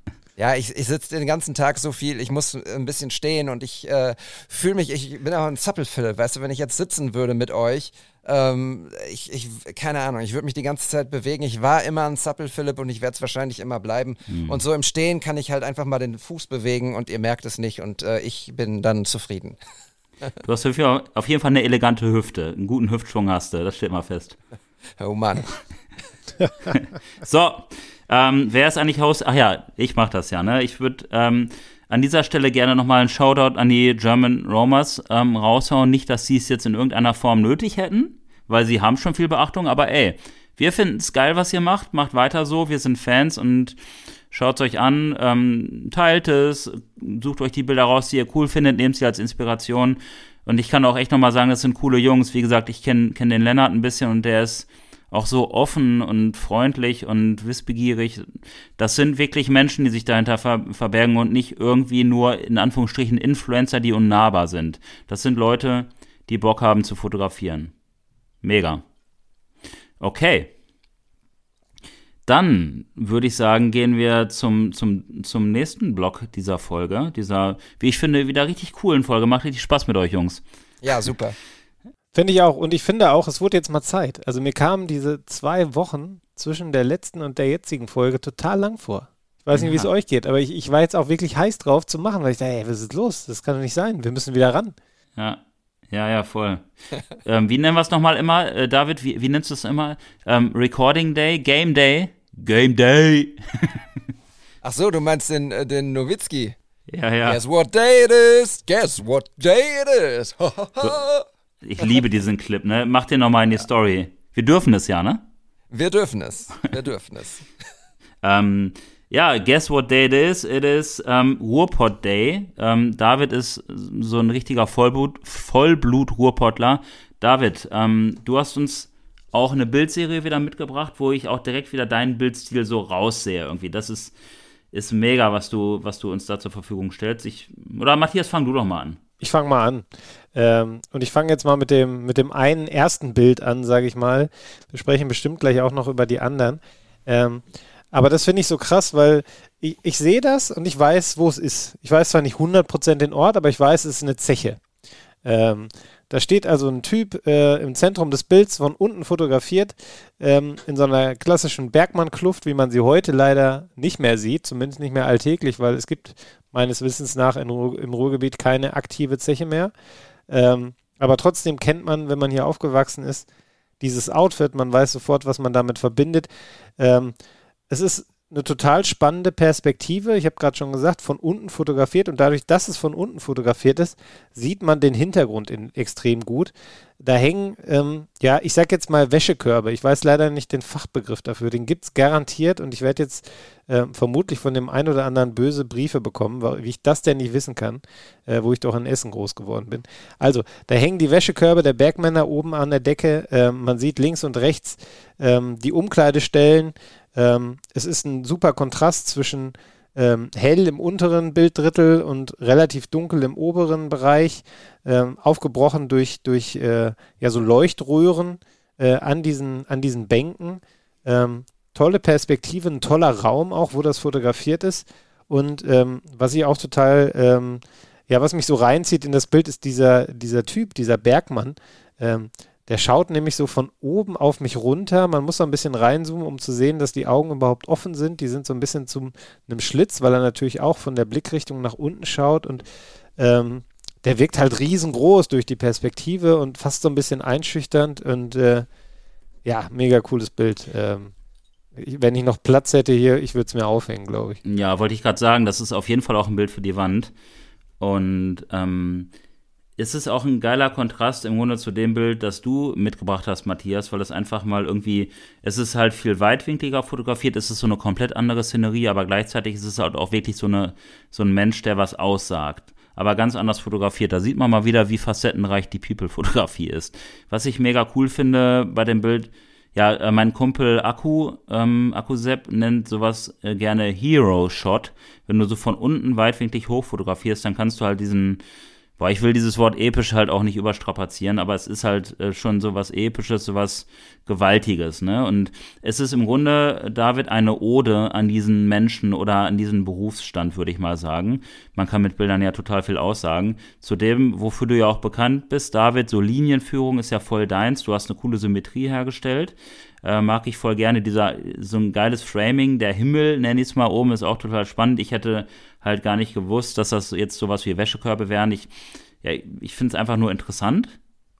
Ja, ich, ich sitze den ganzen Tag so viel, ich muss ein bisschen stehen und ich äh, fühle mich, ich bin auch ein Zappelphilipp, weißt du, wenn ich jetzt sitzen würde mit euch, ähm, ich, ich, keine Ahnung, ich würde mich die ganze Zeit bewegen. Ich war immer ein Zappelphilipp und ich werde es wahrscheinlich immer bleiben. Mhm. Und so im Stehen kann ich halt einfach mal den Fuß bewegen und ihr merkt es nicht und äh, ich bin dann zufrieden. Du hast auf jeden Fall eine elegante Hüfte. Einen guten Hüftschwung hast du, das steht mal fest. Oh Mann. So, ähm, wer ist eigentlich Host? Ach ja, ich mach das ja, ne? Ich würde ähm, an dieser Stelle gerne nochmal einen Shoutout an die German Romers ähm, raushauen. Nicht, dass sie es jetzt in irgendeiner Form nötig hätten, weil sie haben schon viel Beachtung, aber ey, wir finden es geil, was ihr macht. Macht weiter so, wir sind Fans und schaut euch an, ähm, teilt es, sucht euch die Bilder raus, die ihr cool findet, nehmt sie als Inspiration. Und ich kann auch echt nochmal sagen, das sind coole Jungs. Wie gesagt, ich kenne kenn den Lennart ein bisschen und der ist auch so offen und freundlich und wissbegierig. Das sind wirklich Menschen, die sich dahinter ver verbergen und nicht irgendwie nur in Anführungsstrichen Influencer, die unnahbar sind. Das sind Leute, die Bock haben zu fotografieren. Mega. Okay. Dann würde ich sagen, gehen wir zum, zum, zum nächsten Block dieser Folge. Dieser, wie ich finde, wieder richtig coolen Folge. Macht richtig Spaß mit euch, Jungs. Ja, super. Finde ich auch. Und ich finde auch, es wurde jetzt mal Zeit. Also mir kamen diese zwei Wochen zwischen der letzten und der jetzigen Folge total lang vor. Ich weiß nicht, wie es Ja. euch geht, aber ich, ich war jetzt auch wirklich heiß drauf zu machen, weil ich dachte, ey, was ist los? Das kann doch nicht sein. Wir müssen wieder ran. Ja, ja, ja, voll. ähm, wie nennen wir es nochmal immer? Äh, David, wie, wie nennst du es immer? Ähm, Recording Day, Game Day? Game Day. Ach so, du meinst den, äh, den Nowitzki. Ja, ja. Guess what day it is? Guess what day it is? Ich liebe diesen Clip, ne? Mach den nochmal in die Story. Wir dürfen es ja, ne? Wir dürfen es. Wir dürfen es. Ähm, ja, guess what day it is? It is ähm, Ruhrpott Day. Ähm, David ist so ein richtiger Vollblut, Vollblut-Ruhrpottler. David, ähm, du hast uns auch eine Bildserie wieder mitgebracht, wo ich auch direkt wieder deinen Bildstil so raussehe irgendwie. Das ist, ist mega, was du, was du uns da zur Verfügung stellst. Ich, oder Matthias, fang du doch mal an. Ich fange mal an. Ähm, und ich fange jetzt mal mit dem, mit dem einen ersten Bild an, sage ich mal. Wir sprechen bestimmt gleich auch noch über die anderen. Ähm, aber das finde ich so krass, weil ich, ich sehe das und ich weiß, wo es ist. Ich weiß zwar nicht 100% den Ort, aber ich weiß, es ist eine Zeche. Ähm, da steht also ein Typ äh, im Zentrum des Bilds von unten fotografiert, ähm, in so einer klassischen Bergmann-Kluft, wie man sie heute leider nicht mehr sieht, zumindest nicht mehr alltäglich, weil es gibt meines Wissens nach in Ruhr, im Ruhrgebiet keine aktive Zeche mehr. Ähm, aber trotzdem kennt man, wenn man hier aufgewachsen ist, dieses Outfit, man weiß sofort, was man damit verbindet. Ähm, es ist eine total spannende Perspektive. Ich habe gerade schon gesagt, von unten fotografiert und dadurch, dass es von unten fotografiert ist, sieht man den Hintergrund in, extrem gut. Da hängen, ähm, ja, ich sag jetzt mal Wäschekörbe. Ich weiß leider nicht den Fachbegriff dafür. Den gibt es garantiert und ich werde jetzt ähm, vermutlich von dem einen oder anderen böse Briefe bekommen, wie ich das denn nicht wissen kann, äh, wo ich doch in Essen groß geworden bin. Also, da hängen die Wäschekörbe der Bergmänner oben an der Decke. Ähm, man sieht links und rechts ähm, die Umkleidestellen. Ähm, es ist ein super Kontrast zwischen ähm, hell im unteren Bilddrittel und relativ dunkel im oberen Bereich, ähm, aufgebrochen durch, durch äh, ja, so Leuchtröhren äh, an, diesen, an diesen Bänken. Ähm, tolle Perspektive, ein toller Raum auch, wo das fotografiert ist. Und ähm, was ich auch total, ähm, ja, was mich so reinzieht in das Bild, ist dieser, dieser Typ, dieser Bergmann. Der schaut nämlich so von oben auf mich runter. Man muss so ein bisschen reinzoomen, um zu sehen, dass die Augen überhaupt offen sind. Die sind so ein bisschen zu einem Schlitz, weil er natürlich auch von der Blickrichtung nach unten schaut. Und ähm, der wirkt halt riesengroß durch die Perspektive und fast so ein bisschen einschüchternd. Und äh, ja, mega cooles Bild. Ähm, wenn ich noch Platz hätte hier, ich würde es mir aufhängen, glaube ich. Ja, wollte ich gerade sagen, das ist auf jeden Fall auch ein Bild für die Wand. Und ähm, es ist auch ein geiler Kontrast im Grunde zu dem Bild, das du mitgebracht hast, Matthias, weil es einfach mal irgendwie, es ist halt viel weitwinkliger fotografiert, es ist so eine komplett andere Szenerie, aber gleichzeitig ist es halt auch wirklich so, eine, so ein Mensch, der was aussagt. Aber ganz anders fotografiert. Da sieht man mal wieder, wie facettenreich die People-Fotografie ist. Was ich mega cool finde bei dem Bild, ja, äh, mein Kumpel Akku, ähm, Akku-Sepp nennt sowas äh, gerne Hero-Shot. Wenn du so von unten weitwinklig hoch fotografierst, dann kannst du halt diesen, Boah, ich will dieses Wort episch halt auch nicht überstrapazieren, aber es ist halt äh, schon so was Episches, so was Gewaltiges, ne? Und es ist im Grunde, David, eine Ode an diesen Menschen oder an diesen Berufsstand, würde ich mal sagen. Man kann mit Bildern ja total viel aussagen. Zu dem, wofür du ja auch bekannt bist, David, so Linienführung ist ja voll deins. Du hast eine coole Symmetrie hergestellt. Äh, mag ich voll gerne. Dieser, so ein geiles Framing, der Himmel, nenne ich es mal oben, ist auch total spannend. Ich hätte halt gar nicht gewusst, dass das jetzt sowas wie Wäschekörbe wären. Ich, ja, ich finde es einfach nur interessant.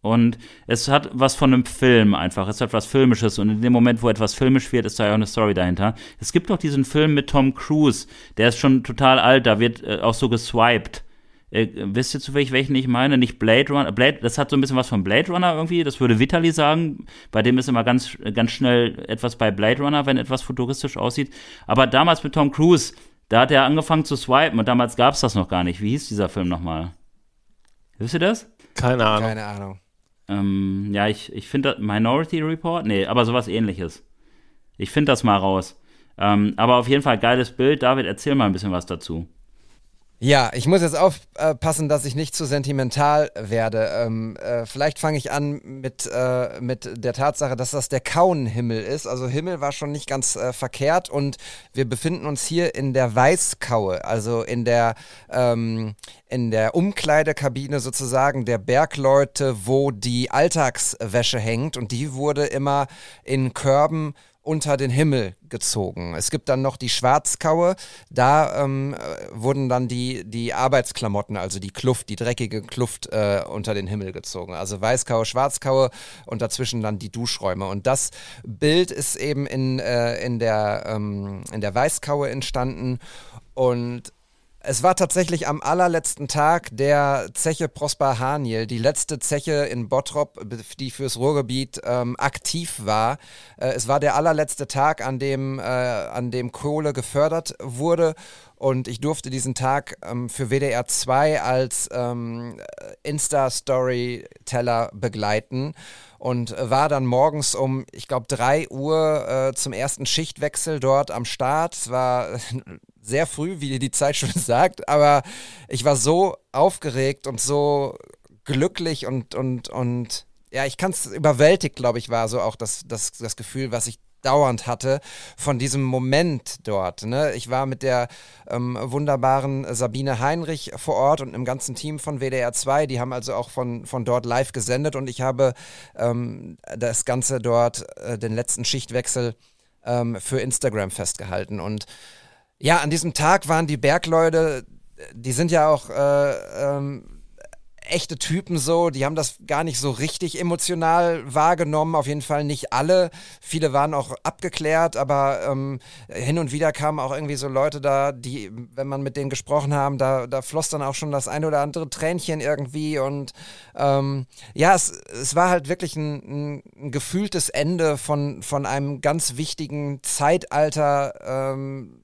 Und es hat was von einem Film einfach. Es hat was Filmisches. Und in dem Moment, wo etwas filmisch wird, ist da ja auch eine Story dahinter. Es gibt doch diesen Film mit Tom Cruise. Der ist schon total alt. Da wird äh, auch so geswiped. Äh, wisst ihr zu welch, welchen ich meine? Nicht Blade Runner. Blade, das hat so ein bisschen was von Blade Runner irgendwie. Das würde Vitali sagen. Bei dem ist immer ganz, ganz schnell etwas bei Blade Runner, wenn etwas futuristisch aussieht. Aber damals mit Tom Cruise, da hat er angefangen zu swipen und damals gab es das noch gar nicht. Wie hieß dieser Film nochmal? Wisst ihr das? Keine Ahnung. Keine Ahnung. Ähm, ja, ich, ich finde Minority Report? Nee, aber sowas ähnliches. Ich finde das mal raus. Ähm, aber auf jeden Fall geiles Bild. David, erzähl mal ein bisschen was dazu. Ja, ich muss jetzt aufpassen, dass ich nicht zu sentimental werde. Ähm, äh, vielleicht fange ich an mit, äh, mit der Tatsache, dass das der Kauenhimmel ist. Also Himmel war schon nicht ganz äh, verkehrt und wir befinden uns hier in der Weißkaue, also in der, ähm, in der Umkleidekabine sozusagen der Bergleute, wo die Alltagswäsche hängt und die wurde immer in Körben unter den Himmel gezogen. Es gibt dann noch die Schwarzkaue, da ähm, wurden dann die, die Arbeitsklamotten, also die Kluft, die dreckige Kluft äh, unter den Himmel gezogen. Also Weißkaue, Schwarzkaue und dazwischen dann die Duschräume. Und das Bild ist eben in, äh, in, der, ähm, in der Weißkaue entstanden und es war tatsächlich am allerletzten Tag der Zeche Prosper Haniel, die letzte Zeche in Bottrop, die fürs Ruhrgebiet ähm, aktiv war. Äh, es war der allerletzte Tag, an dem, äh, an dem Kohle gefördert wurde. Und ich durfte diesen Tag ähm, für WDR 2 als ähm, Insta-Storyteller begleiten und war dann morgens um, ich glaube, 3 Uhr äh, zum ersten Schichtwechsel dort am Start. Es war sehr früh, wie die Zeit schon sagt, aber ich war so aufgeregt und so glücklich und, und, und ja, ich kann es überwältigt, glaube ich, war so auch das, das, das Gefühl, was ich dauernd hatte von diesem Moment dort. Ne? Ich war mit der ähm, wunderbaren Sabine Heinrich vor Ort und im ganzen Team von WDR 2. Die haben also auch von, von dort live gesendet und ich habe ähm, das Ganze dort, äh, den letzten Schichtwechsel ähm, für Instagram festgehalten. Und ja, an diesem Tag waren die Bergleute, die sind ja auch äh, ähm, echte Typen so, die haben das gar nicht so richtig emotional wahrgenommen, auf jeden Fall nicht alle. Viele waren auch abgeklärt, aber ähm, hin und wieder kamen auch irgendwie so Leute da, die, wenn man mit denen gesprochen haben, da, da floss dann auch schon das ein oder andere Tränchen irgendwie und ähm, ja, es, es war halt wirklich ein, ein, gefühltes Ende von, von einem ganz wichtigen Zeitalter. Ähm,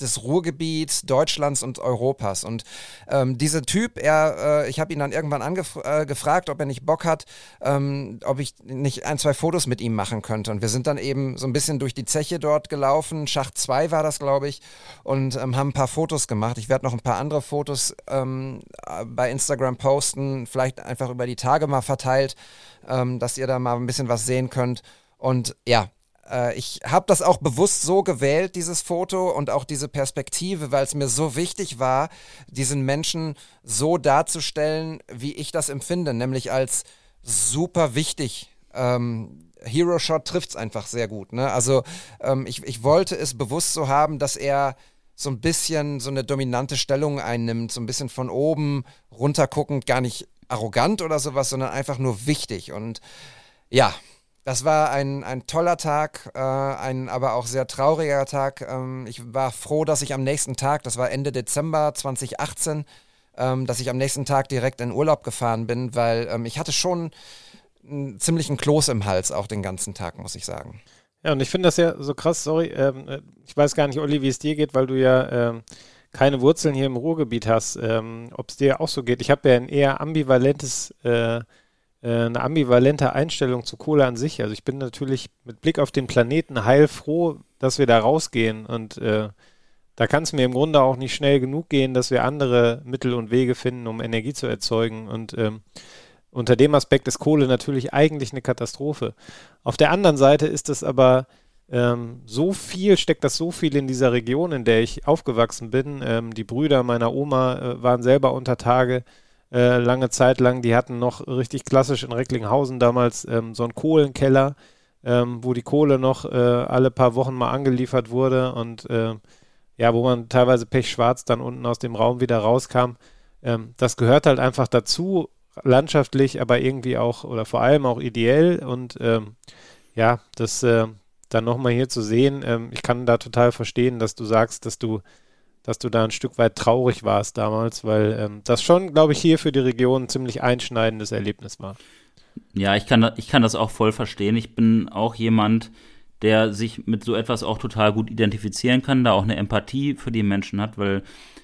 des Ruhrgebiets, Deutschlands und Europas. Und ähm, dieser Typ, er, äh, ich habe ihn dann irgendwann angefragt, äh, ob er nicht Bock hat, ähm, ob ich nicht ein, zwei Fotos mit ihm machen könnte. Und wir sind dann eben so ein bisschen durch die Zeche dort gelaufen. Schacht 2 war das, glaube ich, und ähm, haben ein paar Fotos gemacht. Ich werde noch ein paar andere Fotos ähm, bei Instagram posten, vielleicht einfach über die Tage mal verteilt, ähm, dass ihr da mal ein bisschen was sehen könnt. Und ja, äh, ich habe das auch bewusst so gewählt, dieses Foto und auch diese Perspektive, weil es mir so wichtig war, diesen Menschen so darzustellen, wie ich das empfinde, nämlich als super wichtig. Ähm, Hero Shot trifft es einfach sehr gut. Ne? Also ähm, ich, ich wollte es bewusst so haben, dass er so ein bisschen so eine dominante Stellung einnimmt, so ein bisschen von oben runterguckend, gar nicht arrogant oder sowas, sondern einfach nur wichtig. Und ja, das war ein, ein toller Tag, äh, ein aber auch sehr trauriger Tag. Ähm, ich war froh, dass ich am nächsten Tag, das war Ende Dezember 2018, ähm, dass ich am nächsten Tag direkt in Urlaub gefahren bin, weil ähm, ich hatte schon einen ziemlichen Kloß im Hals auch den ganzen Tag, muss ich sagen. Ja, und ich finde das ja so krass, sorry, ähm, äh, ich weiß gar nicht, Olli, wie es dir geht, weil du ja ähm, keine Wurzeln hier im Ruhrgebiet hast, ähm, ob es dir auch so geht. Ich habe ja ein eher ambivalentes äh, eine ambivalente Einstellung zu Kohle an sich. Also ich bin natürlich mit Blick auf den Planeten heilfroh, dass wir da rausgehen und äh, da kann es mir im Grunde auch nicht schnell genug gehen, dass wir andere Mittel und Wege finden, um Energie zu erzeugen. Und ähm, unter dem Aspekt ist Kohle natürlich eigentlich eine Katastrophe. Auf der anderen Seite ist es aber ähm, so viel, steckt das so viel in dieser Region, in der ich aufgewachsen bin. Ähm, die Brüder meiner Oma äh, waren selber unter Tage äh, lange Zeit lang. Die hatten noch richtig klassisch in Recklinghausen damals ähm, so einen Kohlenkeller, ähm, wo die Kohle noch äh, alle paar Wochen mal angeliefert wurde und äh, ja, wo man teilweise pechschwarz dann unten aus dem Raum wieder rauskam. Ähm, das gehört halt einfach dazu, landschaftlich, aber irgendwie auch oder vor allem auch ideell und ähm, ja, das äh, dann nochmal hier zu sehen, ähm, ich kann da total verstehen, dass du sagst, dass du dass du da ein Stück weit traurig warst damals, weil ähm, das schon, glaube ich, hier für die Region ein ziemlich einschneidendes Erlebnis war. Ja, ich kann, ich kann das auch voll verstehen. Ich bin auch jemand, der sich mit so etwas auch total gut identifizieren kann, da auch eine Empathie für die Menschen hat, weil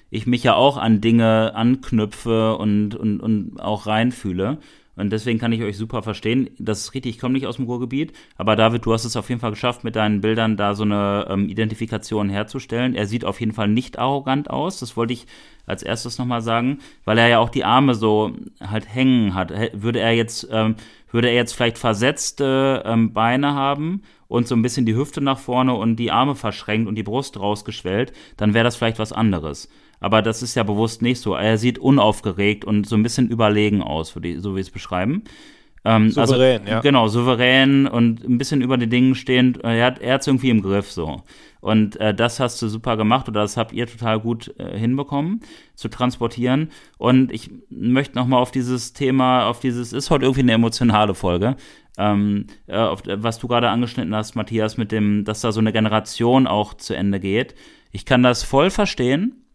ich mich ja auch an Dinge anknüpfe und, und, und auch reinfühle. Und deswegen kann ich euch super verstehen. Das ist richtig, ich komme nicht aus dem Ruhrgebiet, aber David, du hast es auf jeden Fall geschafft, mit deinen Bildern da so eine ähm, Identifikation herzustellen. Er sieht auf jeden Fall nicht arrogant aus. Das wollte ich als erstes nochmal sagen, weil er ja auch die Arme so halt hängen hat. Würde er jetzt, ähm, würde er jetzt vielleicht versetzte ähm, Beine haben und so ein bisschen die Hüfte nach vorne und die Arme verschränkt und die Brust rausgeschwellt, dann wäre das vielleicht was anderes aber das ist ja bewusst nicht so. Er sieht unaufgeregt und so ein bisschen überlegen aus, so wie es beschreiben. Ähm, also souverän, also, ja. Genau, souverän und ein bisschen über den Dingen stehend. Er hat es irgendwie im Griff so. Und äh, das hast du super gemacht oder das habt ihr total gut äh, hinbekommen zu transportieren. Und ich möchte nochmal auf dieses Thema, auf dieses, ist heute irgendwie eine emotionale Folge, ähm, äh, auf, was du gerade angeschnitten hast, Matthias, mit dem, dass da so eine Generation auch zu Ende geht. Ich kann das voll verstehen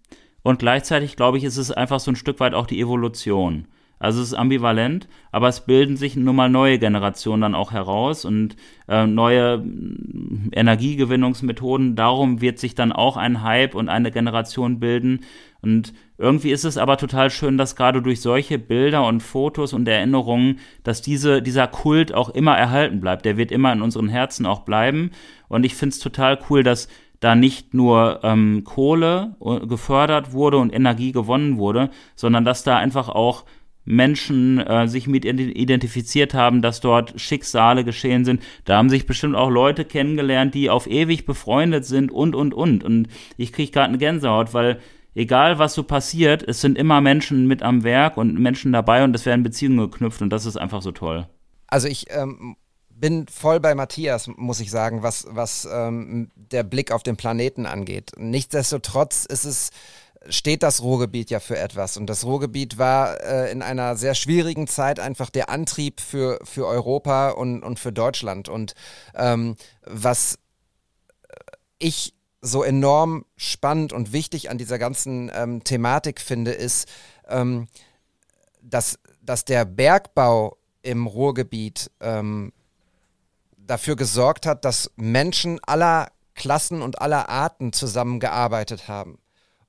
und gleichzeitig, glaube ich, ist es einfach so ein Stück weit auch die Evolution. Also es ist ambivalent, aber es bilden sich nun mal neue Generationen dann auch heraus und äh, neue mm, Energiegewinnungsmethoden. Darum wird sich dann auch ein Hype und eine Generation bilden. Und irgendwie ist es aber total schön, dass gerade durch solche Bilder und Fotos und Erinnerungen, dass diese, dieser Kult auch immer erhalten bleibt. Der wird immer in unseren Herzen auch bleiben. Und ich finde es total cool, dass da nicht nur ähm, Kohle äh, gefördert wurde und Energie gewonnen wurde, sondern dass da einfach auch Menschen äh, sich mit identifiziert haben, dass dort Schicksale geschehen sind. Da haben sich bestimmt auch Leute kennengelernt, die auf ewig befreundet sind und, und, und. Und ich kriege gerade eine Gänsehaut, weil egal was so passiert, es sind immer Menschen mit am Werk und Menschen dabei und es werden Beziehungen geknüpft und das ist einfach so toll. Also ich ähm, bin voll bei Matthias, muss ich sagen, was, was ähm, der Blick auf den Planeten angeht. Nichtsdestotrotz ist es steht das Ruhrgebiet ja für etwas. Und das Ruhrgebiet war äh, in einer sehr schwierigen Zeit einfach der Antrieb für, für Europa und, und für Deutschland. Und ähm, was ich so enorm spannend und wichtig an dieser ganzen ähm, Thematik finde, ist, ähm, dass, dass der Bergbau im Ruhrgebiet ähm, dafür gesorgt hat, dass Menschen aller Klassen und aller Arten zusammengearbeitet haben.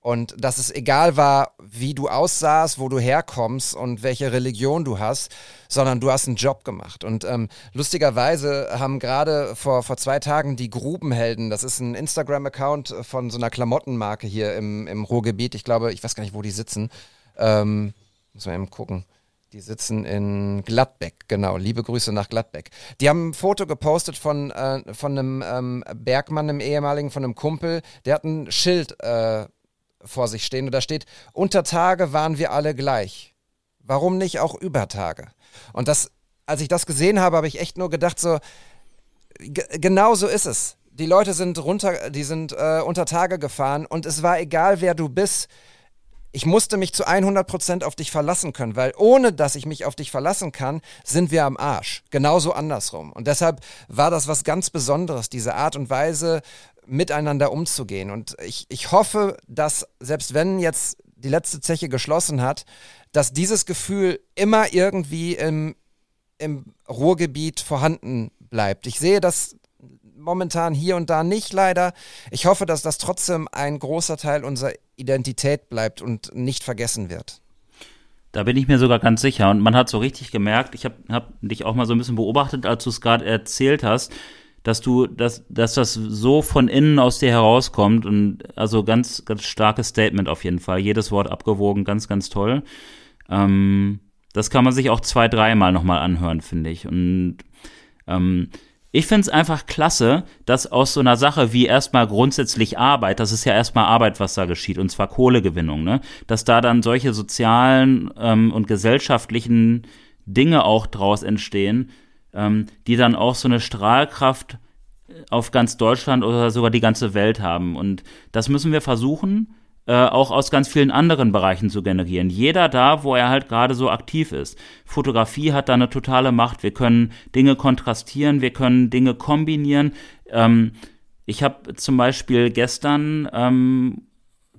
Und dass es egal war, wie du aussahst, wo du herkommst und welche Religion du hast, sondern du hast einen Job gemacht. Und ähm, lustigerweise haben gerade vor, vor zwei Tagen die Grubenhelden, das ist ein Instagram-Account von so einer Klamottenmarke hier im, im Ruhrgebiet, ich glaube, ich weiß gar nicht, wo die sitzen, ähm, muss man eben gucken. Die sitzen in Gladbeck, genau. Liebe Grüße nach Gladbeck. Die haben ein Foto gepostet von, äh, von einem ähm, Bergmann, einem ehemaligen, von einem Kumpel. Der hat ein Schild äh, vor sich stehen und da steht, unter Tage waren wir alle gleich. Warum nicht auch über Tage? Und das, als ich das gesehen habe, habe ich echt nur gedacht, so, genau so ist es. Die Leute sind runter, die sind äh, unter Tage gefahren und es war egal, wer du bist ich musste mich zu 100% auf dich verlassen können, weil ohne dass ich mich auf dich verlassen kann, sind wir am Arsch. Genauso andersrum. Und deshalb war das was ganz Besonderes, diese Art und Weise, miteinander umzugehen. Und ich, ich hoffe, dass selbst wenn jetzt die letzte Zeche geschlossen hat, dass dieses Gefühl immer irgendwie im, im Ruhrgebiet vorhanden bleibt. Ich sehe das momentan hier und da nicht leider. Ich hoffe, dass das trotzdem ein großer Teil unserer Identität bleibt und nicht vergessen wird. Da bin ich mir sogar ganz sicher. Und man hat so richtig gemerkt, ich habe hab dich auch mal so ein bisschen beobachtet, als du es gerade erzählt hast, dass du, dass, dass das so von innen aus dir herauskommt und also ganz, ganz starkes Statement auf jeden Fall. Jedes Wort abgewogen, ganz, ganz toll. Ähm, das kann man sich auch zwei, dreimal nochmal anhören, finde ich. Und ähm, ich finde es einfach klasse, dass aus so einer Sache wie erstmal grundsätzlich Arbeit, das ist ja erstmal Arbeit, was da geschieht, und zwar Kohlegewinnung, ne? dass da dann solche sozialen ähm, und gesellschaftlichen Dinge auch draus entstehen, ähm, die dann auch so eine Strahlkraft auf ganz Deutschland oder sogar die ganze Welt haben. Und das müssen wir versuchen, äh, auch aus ganz vielen anderen Bereichen zu generieren. Jeder da, wo er halt gerade so aktiv ist. Fotografie hat da eine totale Macht. Wir können Dinge kontrastieren, wir können Dinge kombinieren. Ähm, ich habe zum Beispiel gestern ähm,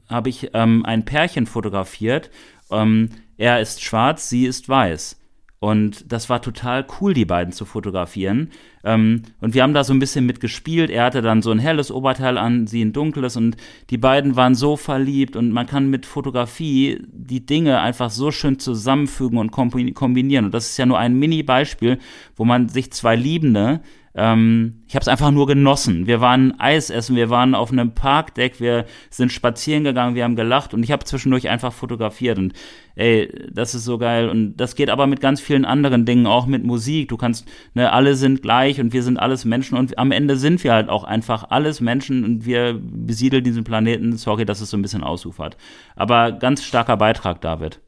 habe ich ähm, ein Pärchen fotografiert. Ähm, er ist schwarz, sie ist weiß. Und das war total cool, die beiden zu fotografieren. Ähm, und wir haben da so ein bisschen mitgespielt. Er hatte dann so ein helles Oberteil an, sie ein dunkles. Und die beiden waren so verliebt. Und man kann mit Fotografie die Dinge einfach so schön zusammenfügen und kombinieren. Und das ist ja nur ein Mini-Beispiel, wo man sich zwei Liebende ähm, ich habe es einfach nur genossen. Wir waren Eis essen, wir waren auf einem Parkdeck, wir sind spazieren gegangen, wir haben gelacht und ich habe zwischendurch einfach fotografiert und ey, das ist so geil und das geht aber mit ganz vielen anderen Dingen, auch mit Musik. Du kannst, ne, alle sind gleich und wir sind alles Menschen und am Ende sind wir halt auch einfach alles Menschen und wir besiedeln diesen Planeten. Sorry, dass es so ein bisschen ausufert. Aber ganz starker Beitrag, David.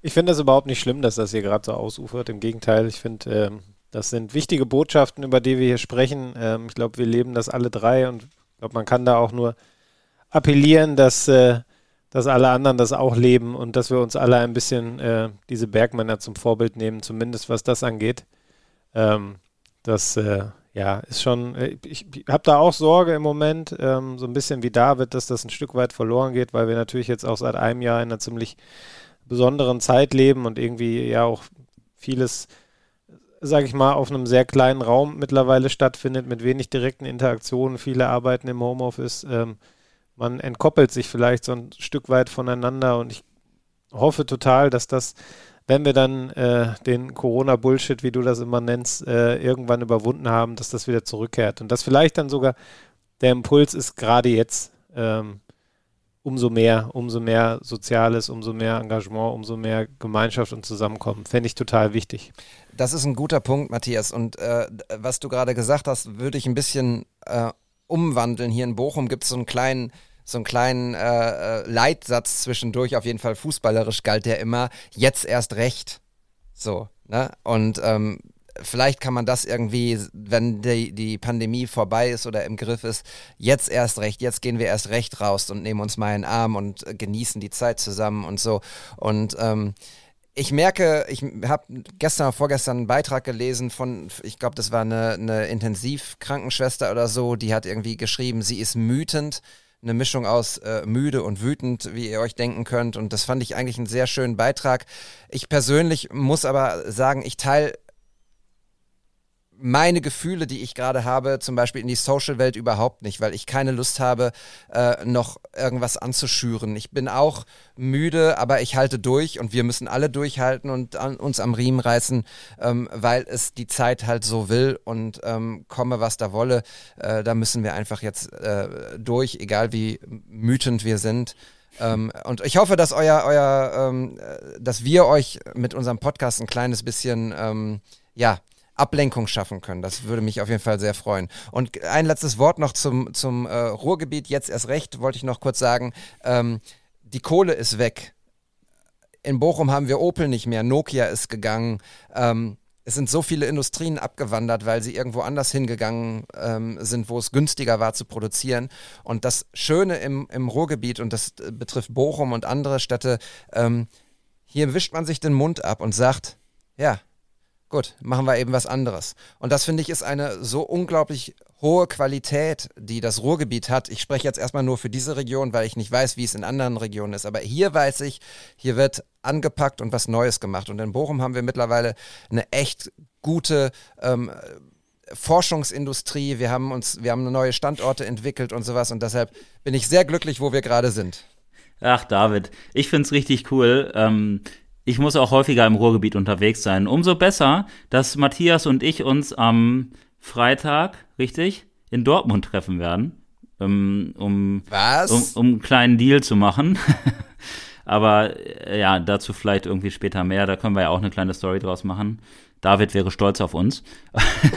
Ich finde das überhaupt nicht schlimm, dass das hier gerade so ausufert. Im Gegenteil, ich finde, ähm, das sind wichtige Botschaften, über die wir hier sprechen. Ähm, ich glaube, wir leben das alle drei und ich glaube, man kann da auch nur appellieren, dass, äh, dass alle anderen das auch leben und dass wir uns alle ein bisschen äh, diese Bergmänner zum Vorbild nehmen, zumindest was das angeht. Ähm, das äh, ja, ist schon, äh, ich, ich habe da auch Sorge im Moment, ähm, so ein bisschen wie David, dass das ein Stück weit verloren geht, weil wir natürlich jetzt auch seit einem Jahr in einer ziemlich besonderen Zeit leben und irgendwie ja auch vieles sage ich mal, auf einem sehr kleinen Raum mittlerweile stattfindet, mit wenig direkten Interaktionen. Viele arbeiten im Homeoffice. Ähm, man entkoppelt sich vielleicht so ein Stück weit voneinander und ich hoffe total, dass das, wenn wir dann äh, den Corona-Bullshit, wie du das immer nennst, äh, irgendwann überwunden haben, dass das wieder zurückkehrt und dass vielleicht dann sogar der Impuls ist, gerade jetzt, ähm, umso mehr, umso mehr Soziales, umso mehr Engagement, umso mehr Gemeinschaft und Zusammenkommen. Fände ich total wichtig. Das ist ein guter Punkt, Matthias. Und äh, was du gerade gesagt hast, würde ich ein bisschen äh, umwandeln. Hier in Bochum gibt es so einen kleinen so einen kleinen äh, äh, Leitsatz zwischendurch, auf jeden Fall fußballerisch galt der immer, jetzt erst recht. So, ne? Und ähm, vielleicht kann man das irgendwie, wenn die, die Pandemie vorbei ist oder im Griff ist, jetzt erst recht, jetzt gehen wir erst recht raus und nehmen uns mal einen Arm und äh, genießen die Zeit zusammen und so. Und ähm, ich merke, ich habe gestern oder vorgestern einen Beitrag gelesen von, ich glaube, das war eine, eine Intensivkrankenschwester oder so, die hat irgendwie geschrieben, sie ist mütend eine Mischung aus äh, müde und wütend, wie ihr euch denken könnt. Und das fand ich eigentlich einen sehr schönen Beitrag. Ich persönlich muss aber sagen, ich teile meine Gefühle, die ich gerade habe, zum Beispiel in die Social-Welt überhaupt nicht, weil ich keine Lust habe, äh, noch irgendwas anzuschüren. Ich bin auch müde, aber ich halte durch und wir müssen alle durchhalten und an, uns am Riemen reißen, ähm, weil es die Zeit halt so will und ähm, komme, was da wolle. Äh, da müssen wir einfach jetzt äh, durch, egal wie mütend wir sind. Ähm, und ich hoffe, dass euer, euer, ähm, äh, dass wir euch mit unserem Podcast ein kleines bisschen, ähm, ja, Ablenkung schaffen können. Das würde mich auf jeden Fall sehr freuen. Und ein letztes Wort noch zum, zum äh, Ruhrgebiet. Jetzt erst recht wollte ich noch kurz sagen, ähm, die Kohle ist weg. In Bochum haben wir Opel nicht mehr, Nokia ist gegangen. Ähm, es sind so viele Industrien abgewandert, weil sie irgendwo anders hingegangen ähm, sind, wo es günstiger war zu produzieren. Und das Schöne im, im Ruhrgebiet, und das äh, betrifft Bochum und andere Städte, ähm, hier wischt man sich den Mund ab und sagt, ja, Gut, machen wir eben was anderes. Und das finde ich ist eine so unglaublich hohe Qualität, die das Ruhrgebiet hat. Ich spreche jetzt erstmal nur für diese Region, weil ich nicht weiß, wie es in anderen Regionen ist. Aber hier weiß ich, hier wird angepackt und was Neues gemacht. Und in Bochum haben wir mittlerweile eine echt gute ähm, Forschungsindustrie. Wir haben uns, wir haben neue Standorte entwickelt und sowas. Und deshalb bin ich sehr glücklich, wo wir gerade sind. Ach, David, ich finde es richtig cool. Ähm, ich muss auch häufiger im Ruhrgebiet unterwegs sein. Umso besser, dass Matthias und ich uns am Freitag, richtig, in Dortmund treffen werden, ähm, um, Was? um, um einen kleinen Deal zu machen. Aber äh, ja, dazu vielleicht irgendwie später mehr. Da können wir ja auch eine kleine Story draus machen. David wäre stolz auf uns.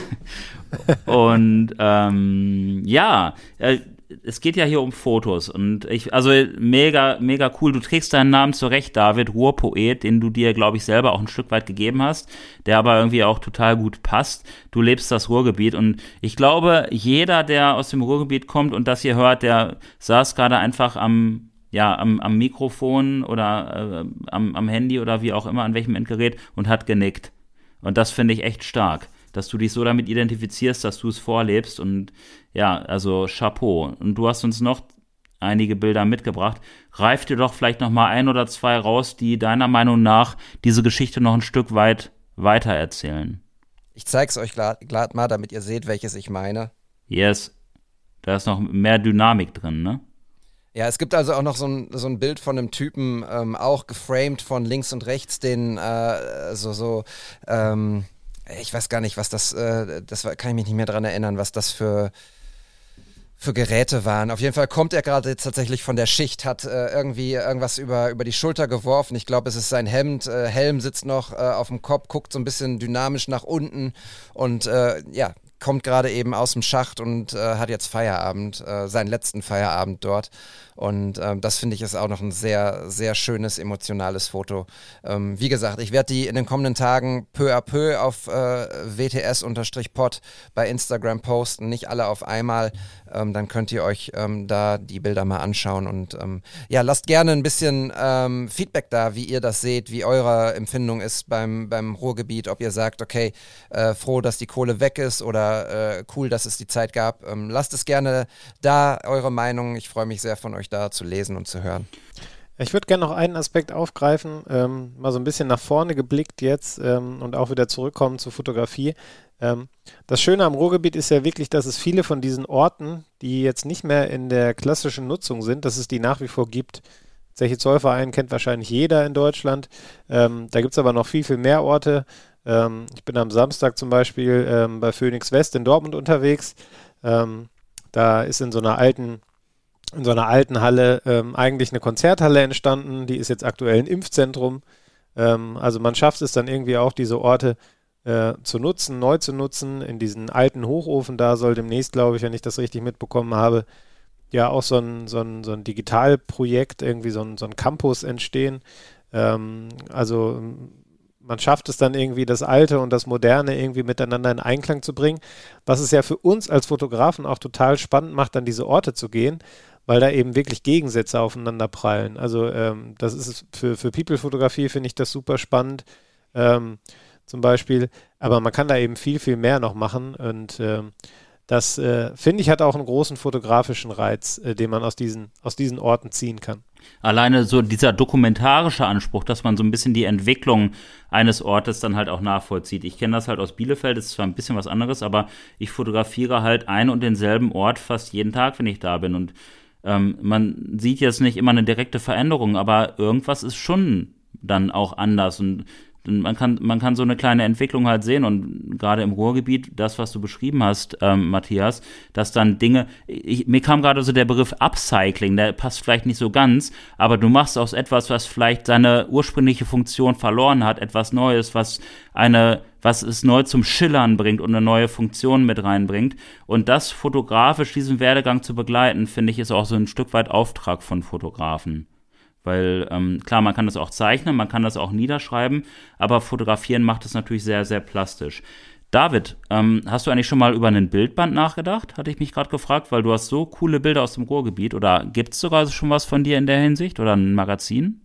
und ähm, ja, äh, es geht ja hier um Fotos und ich, also mega, mega cool. Du trägst deinen Namen zurecht, David, Ruhrpoet, den du dir, glaube ich, selber auch ein Stück weit gegeben hast, der aber irgendwie auch total gut passt. Du lebst das Ruhrgebiet und ich glaube, jeder, der aus dem Ruhrgebiet kommt und das hier hört, der saß gerade einfach am, ja, am, am Mikrofon oder äh, am, am Handy oder wie auch immer, an welchem Endgerät und hat genickt. Und das finde ich echt stark dass du dich so damit identifizierst, dass du es vorlebst. Und ja, also Chapeau. Und du hast uns noch einige Bilder mitgebracht. Reif dir doch vielleicht noch mal ein oder zwei raus, die deiner Meinung nach diese Geschichte noch ein Stück weit weiter erzählen. Ich zeig's euch glatt mal, damit ihr seht, welches ich meine. Yes. Da ist noch mehr Dynamik drin, ne? Ja, es gibt also auch noch so ein, so ein Bild von einem Typen, ähm, auch geframed von links und rechts, den äh, so, so, ähm, ich weiß gar nicht, was das, äh, das kann ich mich nicht mehr daran erinnern, was das für, für Geräte waren. Auf jeden Fall kommt er gerade tatsächlich von der Schicht, hat äh, irgendwie irgendwas über, über die Schulter geworfen. Ich glaube, es ist sein Hemd. Äh, Helm sitzt noch äh, auf dem Kopf, guckt so ein bisschen dynamisch nach unten und äh, ja, kommt gerade eben aus dem Schacht und äh, hat jetzt Feierabend, äh, seinen letzten Feierabend dort. Und ähm, das finde ich ist auch noch ein sehr, sehr schönes, emotionales Foto. Ähm, wie gesagt, ich werde die in den kommenden Tagen peu à peu auf äh, WTS-Pod bei Instagram posten, nicht alle auf einmal. Ähm, dann könnt ihr euch ähm, da die Bilder mal anschauen. Und ähm, ja, lasst gerne ein bisschen ähm, Feedback da, wie ihr das seht, wie eure Empfindung ist beim, beim Ruhrgebiet, ob ihr sagt, okay, äh, froh, dass die Kohle weg ist oder äh, cool, dass es die Zeit gab. lasst es gerne da, eure Meinung. Ich freue mich sehr von euch da zu lesen und zu hören. Ich würde gerne noch einen Aspekt aufgreifen, ähm, mal so ein bisschen nach vorne geblickt jetzt ähm, und auch wieder zurückkommen zur Fotografie. Ähm, das Schöne am Ruhrgebiet ist ja wirklich, dass es viele von diesen Orten, die jetzt nicht mehr in der klassischen Nutzung sind, dass es die nach wie vor gibt. Zeche Zollverein kennt wahrscheinlich jeder in Deutschland. Ähm, da gibt es aber noch viel, viel mehr Orte. Ähm, ich bin am Samstag zum Beispiel ähm, bei Phoenix West in Dortmund unterwegs. da ist in so einer alten in so einer alten Halle ähm, eigentlich eine Konzerthalle entstanden. Die ist jetzt aktuell ein Impfzentrum. Ähm, also man schafft es dann irgendwie auch, diese Orte äh, zu nutzen, neu zu nutzen. In diesen alten Hochofen da soll demnächst, glaube ich, wenn ich das richtig mitbekommen habe, ja auch so ein, so ein, so ein Digitalprojekt, irgendwie so ein, so ein Campus entstehen. Ähm, also man schafft es dann irgendwie, das Alte und das Moderne irgendwie miteinander in Einklang zu bringen, was es ja für uns als Fotografen auch total spannend macht, an diese Orte zu gehen, weil da eben wirklich Gegensätze aufeinander prallen. Also ähm, das ist für, für People-Fotografie finde ich das super spannend. Ähm, zum Beispiel, aber man kann da eben viel, viel mehr noch machen und ähm, das äh, finde ich hat auch einen großen fotografischen Reiz, äh, den man aus diesen, aus diesen Orten ziehen kann. Alleine so dieser dokumentarische Anspruch, dass man so ein bisschen die Entwicklung eines Ortes dann halt auch nachvollzieht. Ich kenne das halt aus Bielefeld, das ist zwar ein bisschen was anderes, aber ich fotografiere halt einen und denselben Ort fast jeden Tag, wenn ich da bin und ähm, man sieht jetzt nicht immer eine direkte Veränderung, aber irgendwas ist schon dann auch anders. Und man kann, man kann so eine kleine Entwicklung halt sehen. Und gerade im Ruhrgebiet, das, was du beschrieben hast, ähm, Matthias, dass dann Dinge, ich, mir kam gerade so der Begriff Upcycling, der passt vielleicht nicht so ganz, aber du machst aus etwas, was vielleicht seine ursprüngliche Funktion verloren hat, etwas Neues, was eine, was es neu zum Schillern bringt und eine neue Funktion mit reinbringt. Und das fotografisch, diesen Werdegang zu begleiten, finde ich, ist auch so ein Stück weit Auftrag von Fotografen. Weil ähm, klar, man kann das auch zeichnen, man kann das auch niederschreiben, aber fotografieren macht es natürlich sehr, sehr plastisch. David, ähm, hast du eigentlich schon mal über einen Bildband nachgedacht? Hatte ich mich gerade gefragt, weil du hast so coole Bilder aus dem Ruhrgebiet. Oder gibt es sogar schon was von dir in der Hinsicht oder ein Magazin?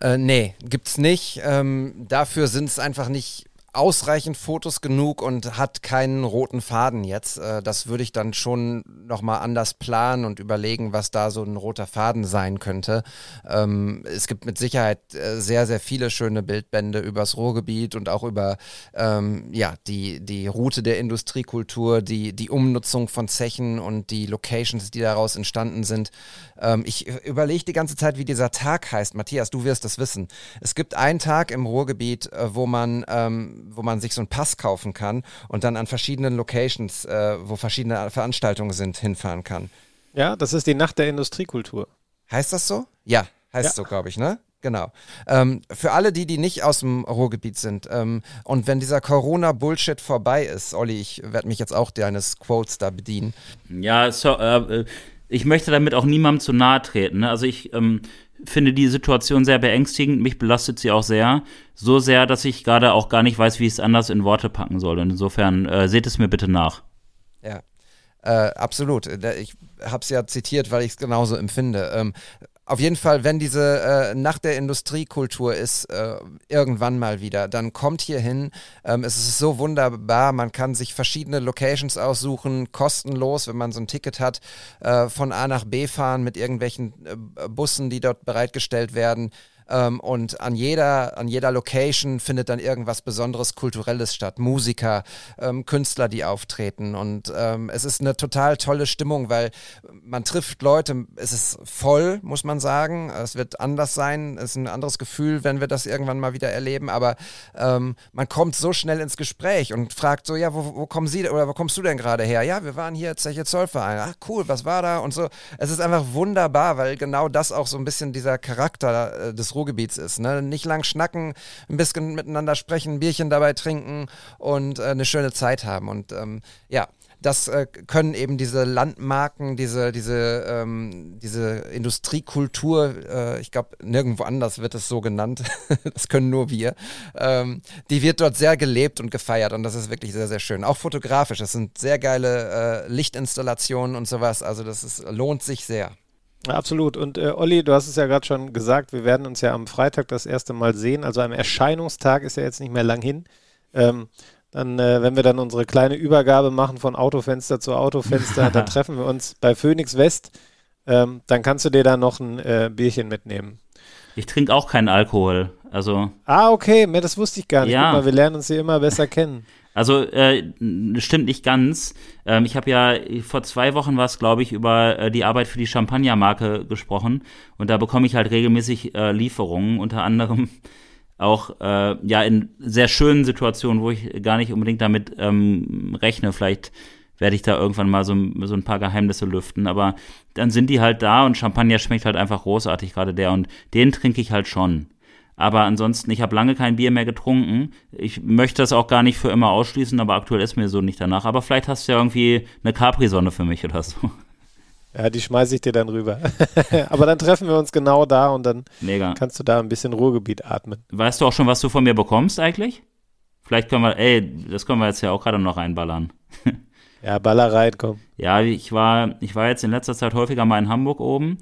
Äh, nee, gibt's nicht. Ähm, dafür sind es einfach nicht ausreichend Fotos genug und hat keinen roten Faden jetzt. Äh, das würde ich dann schon nochmal anders planen und überlegen, was da so ein roter Faden sein könnte. Ähm, es gibt mit Sicherheit äh, sehr, sehr viele schöne Bildbände übers Ruhrgebiet und auch über ähm, ja, die, die Route der Industriekultur, die, die Umnutzung von Zechen und die Locations, die daraus entstanden sind. Ähm, ich überlege die ganze Zeit, wie dieser Tag heißt. Matthias, du wirst das wissen. Es gibt einen Tag im Ruhrgebiet, äh, wo man wo man sich so einen Pass kaufen kann und dann an verschiedenen Locations, äh, wo verschiedene Veranstaltungen sind, hinfahren kann. Ja, das ist die Nacht der Industriekultur. Heißt das so? Ja, heißt Ja. so, glaube ich, ne? Genau. Ähm, für alle die, die nicht aus dem Ruhrgebiet sind ähm, und wenn dieser Corona-Bullshit vorbei ist, Olli, ich werde mich jetzt auch deines Quotes da bedienen. Ja, so, äh, ich möchte damit auch niemandem zu nahe treten. Ne? Also ich ähm, finde die Situation sehr beängstigend. Mich belastet sie auch sehr. So sehr, dass ich gerade auch gar nicht weiß, wie ich es anders in Worte packen soll. Und insofern äh, seht es mir bitte nach. Ja, äh, absolut. Da- Ich habe es ja zitiert, weil ich es genauso empfinde. Ähm, auf jeden Fall, wenn diese äh, Nacht der Industriekultur ist, äh, irgendwann mal wieder, dann kommt hier hin. Ähm, es ist so wunderbar, man kann sich verschiedene Locations aussuchen, kostenlos, wenn man so ein Ticket hat, äh, von A nach B fahren mit irgendwelchen äh, Bussen, die dort bereitgestellt werden. Ähm, und an jeder, an jeder Location findet dann irgendwas Besonderes Kulturelles statt. Musiker, ähm, Künstler, die auftreten. Und ähm, es ist eine total tolle Stimmung, weil man trifft Leute, es ist voll, muss man sagen. Es wird anders sein, es ist ein anderes Gefühl, wenn wir das irgendwann mal wieder erleben. Aber ähm, man kommt so schnell ins Gespräch und fragt so, ja, wo, wo kommen Sie oder wo kommst du denn gerade her? Ja, wir waren hier Zeche Zollverein. Ach cool, was war da? Und so. Es ist einfach wunderbar, weil genau das auch so ein bisschen dieser Charakter äh, des Ruhrgebiets ist. Ne? Nicht lang schnacken, ein bisschen miteinander sprechen, ein Bierchen dabei trinken und äh, eine schöne Zeit haben. Und ähm, ja, das äh, können eben diese Landmarken, diese, diese, ähm, diese Industriekultur, äh, ich glaube, nirgendwo anders wird es so genannt, das können nur wir, ähm, die wird dort sehr gelebt und gefeiert und das ist wirklich sehr, sehr schön. Auch fotografisch, es sind sehr geile äh, Lichtinstallationen und sowas, also das ist, lohnt sich sehr. Absolut. Und äh, Olli, du hast es ja gerade schon gesagt, wir werden uns ja am Freitag das erste Mal sehen. Also am Erscheinungstag ist ja jetzt nicht mehr lang hin. Ähm, dann, äh, wenn wir dann unsere kleine Übergabe machen von Autofenster zu Autofenster, dann treffen wir uns bei Phoenix West. Ähm, dann kannst du dir da noch ein äh, Bierchen mitnehmen. Ich trinke auch keinen Alkohol. Also, Ah, okay, mehr, das wusste ich gar nicht. Ja. Guck mal, wir lernen uns hier immer besser kennen. Also äh, stimmt nicht ganz. Ähm, ich habe ja vor zwei Wochen was, glaube ich, über äh, die Arbeit für die Champagnermarke gesprochen. Und da bekomme ich halt regelmäßig äh, Lieferungen, unter anderem auch äh, ja in sehr schönen Situationen, wo ich gar nicht unbedingt damit ähm, rechne. Vielleicht werde ich da irgendwann mal so, so ein paar Geheimnisse lüften. Aber dann sind die halt da und Champagner schmeckt halt einfach großartig, gerade der. Und den trinke ich halt schon. Aber ansonsten, ich habe lange kein Bier mehr getrunken. Ich möchte das auch gar nicht für immer ausschließen, aber aktuell ist mir so nicht danach. Aber vielleicht hast du ja irgendwie eine Capri-Sonne für mich oder so. Ja, die schmeiße ich dir dann rüber. Aber dann treffen wir uns genau da und dann Mega. kannst du da ein bisschen Ruhrgebiet atmen. Weißt du auch schon, was du von mir bekommst eigentlich? Vielleicht können wir, ey, das können wir jetzt ja auch gerade noch reinballern. Ja, Baller rein, komm. Ja, ich war, ich war jetzt in letzter Zeit häufiger mal in Hamburg oben,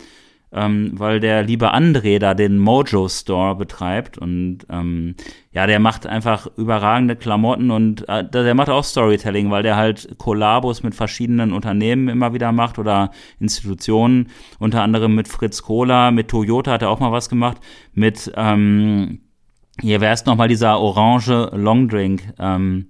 ähm, weil der liebe André da den Mojo Store betreibt und ähm, ja, der macht einfach überragende Klamotten und äh, der macht auch Storytelling, weil der halt Kollabos mit verschiedenen Unternehmen immer wieder macht oder Institutionen, unter anderem mit Fritz Kohler, mit Toyota hat er auch mal was gemacht, mit ähm, hier wäre es nochmal dieser orange Longdrink, ähm,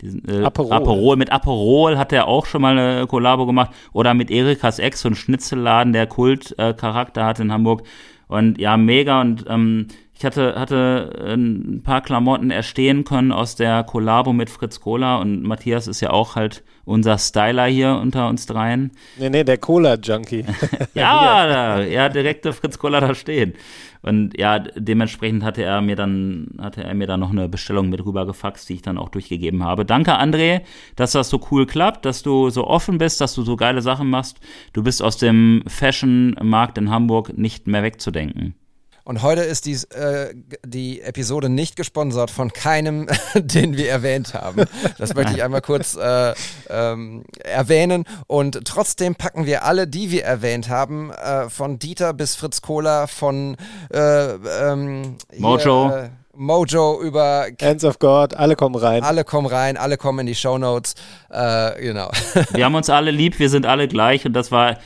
diesen, äh, Aperol. Aperol. Mit Aperol hat er auch schon mal eine Kollabo gemacht. Oder mit Erikas Ex, so ein Schnitzelladen, der Kultcharakter hat in Hamburg. Und ja, mega. Und ähm, ich hatte, hatte ein paar Klamotten erstehen können aus der Kollabo mit Fritz Kohler. Und Matthias ist ja auch halt unser Styler hier unter uns dreien. Nee, nee, der Cola-Junkie. Ja, da, ja, direkte Fritz Kohler da stehen. Und ja, dementsprechend hatte er mir dann, hatte er mir dann noch eine Bestellung mit rüber gefaxt, die ich dann auch durchgegeben habe. Danke, André, dass das so cool klappt, dass du so offen bist, dass du so geile Sachen machst. Du bist aus dem Fashion-Markt in Hamburg nicht mehr wegzudenken. Und heute ist die, äh, die Episode nicht gesponsert von keinem, den wir erwähnt haben. Das möchte ich einmal kurz äh, ähm, erwähnen. Und trotzdem packen wir alle, die wir erwähnt haben, äh, von Dieter bis Fritz Kohler, von äh, ähm, hier, Mojo. Äh, Mojo über Hands of God, alle kommen rein. alle kommen rein, alle kommen in die Shownotes. Äh, genau. Wir haben uns alle lieb, wir sind alle gleich und das war,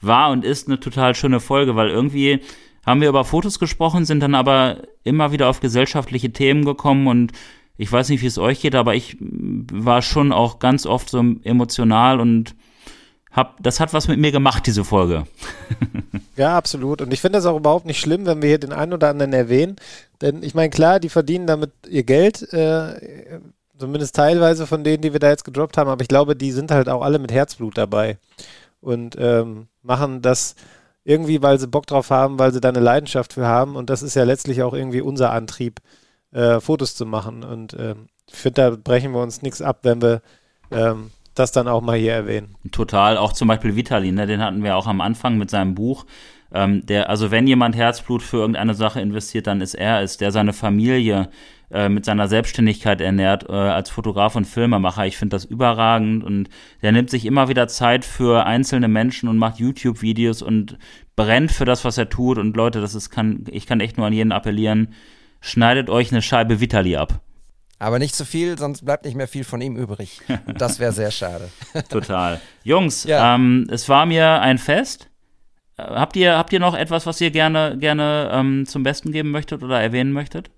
war und ist eine total schöne Folge, weil irgendwie haben wir über Fotos gesprochen, sind dann aber immer wieder auf gesellschaftliche Themen gekommen und ich weiß nicht, wie es euch geht, aber ich war schon auch ganz oft so emotional und hab, das hat was mit mir gemacht, diese Folge. Ja, absolut. Und ich finde das auch überhaupt nicht schlimm, wenn wir hier den einen oder anderen erwähnen. Denn ich meine, klar, die verdienen damit ihr Geld, äh, zumindest teilweise von denen, die wir da jetzt gedroppt haben, aber ich glaube, die sind halt auch alle mit Herzblut dabei und ähm, machen das irgendwie, weil sie Bock drauf haben, weil sie da eine Leidenschaft für haben und das ist ja letztlich auch irgendwie unser Antrieb, äh, Fotos zu machen und ähm, ich finde, da brechen wir uns nichts ab, wenn wir ähm, das dann auch mal hier erwähnen. Total, auch zum Beispiel Vitali, ne, den hatten wir auch am Anfang mit seinem Buch. Ähm, der, also wenn jemand Herzblut für irgendeine Sache investiert, dann ist er es, der seine Familie äh, mit seiner Selbstständigkeit ernährt äh, als Fotograf und Filmemacher. Ich finde das überragend und der nimmt sich immer wieder Zeit für einzelne Menschen und macht YouTube-Videos und brennt für das, was er tut. Und Leute, das ist kann, ich kann echt nur an jeden appellieren, schneidet euch eine Scheibe Vitali ab. Aber nicht zu viel, sonst bleibt nicht mehr viel von ihm übrig. Das wäre sehr schade. Total. Jungs, Ja. ähm, es war mir ein Fest. Äh, Habt ihr, habt ihr noch etwas, was ihr gerne, gerne ähm, zum Besten geben möchtet oder erwähnen möchtet?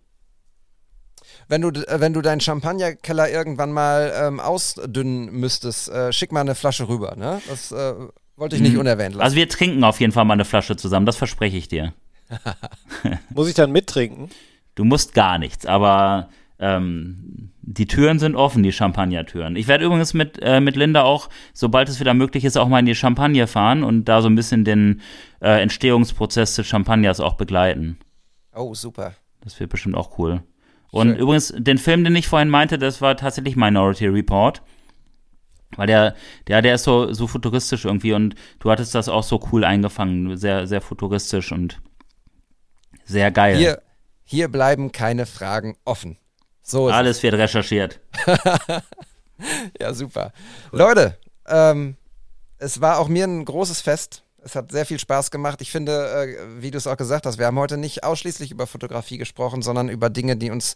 Wenn du, äh, wenn du deinen Champagnerkeller irgendwann mal ähm, ausdünnen müsstest, äh, schick mal eine Flasche rüber. Ne? Das äh, wollte ich nicht unerwähnt lassen. Also wir trinken auf jeden Fall mal eine Flasche zusammen, das verspreche ich dir. Muss ich dann mittrinken? Du musst gar nichts, aber ähm, die Türen sind offen, die Champagnertüren. Ich werde übrigens mit, äh, mit Linda auch, sobald es wieder möglich ist, auch mal in die Champagne fahren und da so ein bisschen den äh, Entstehungsprozess des Champagners auch begleiten. oh, super. Das wird bestimmt auch cool. Und Schön. übrigens, den Film, den ich vorhin meinte, das war tatsächlich Minority Report. Weil der, der, der ist so, so futuristisch irgendwie und du hattest das auch so cool eingefangen. Sehr, sehr futuristisch und sehr geil. Hier, hier bleiben keine Fragen offen. So ist Alles wird recherchiert. Ja, super. Leute, ähm, es war auch mir ein großes Fest. Es hat sehr viel Spaß gemacht. Ich finde, äh, wie du es auch gesagt hast, wir haben heute nicht ausschließlich über Fotografie gesprochen, sondern über Dinge, die uns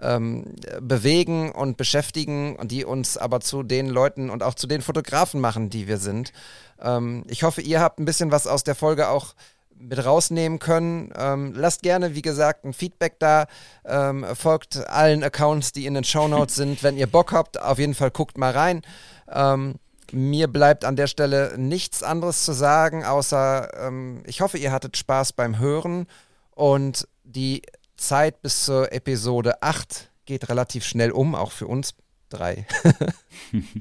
ähm, bewegen und beschäftigen und die uns aber zu den Leuten und auch zu den Fotografen machen, die wir sind. Ähm, ich hoffe, ihr habt ein bisschen was aus der Folge auch mit rausnehmen können. Ähm, lasst gerne, wie gesagt, ein Feedback da. Ähm, folgt allen Accounts, die in den Shownotes sind. Wenn ihr Bock habt, auf jeden Fall guckt mal rein. Ähm, mir bleibt an der Stelle nichts anderes zu sagen, außer ähm, ich hoffe, ihr hattet Spaß beim Hören und die Zeit bis zur Episode 8 geht relativ schnell um, auch für uns drei.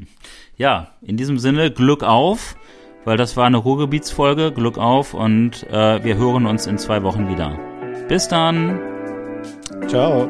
Ja, in diesem Sinne, Glück auf, weil das war eine Ruhrgebietsfolge. Glück auf und äh, wir hören uns in zwei Wochen wieder. Bis dann. Ciao.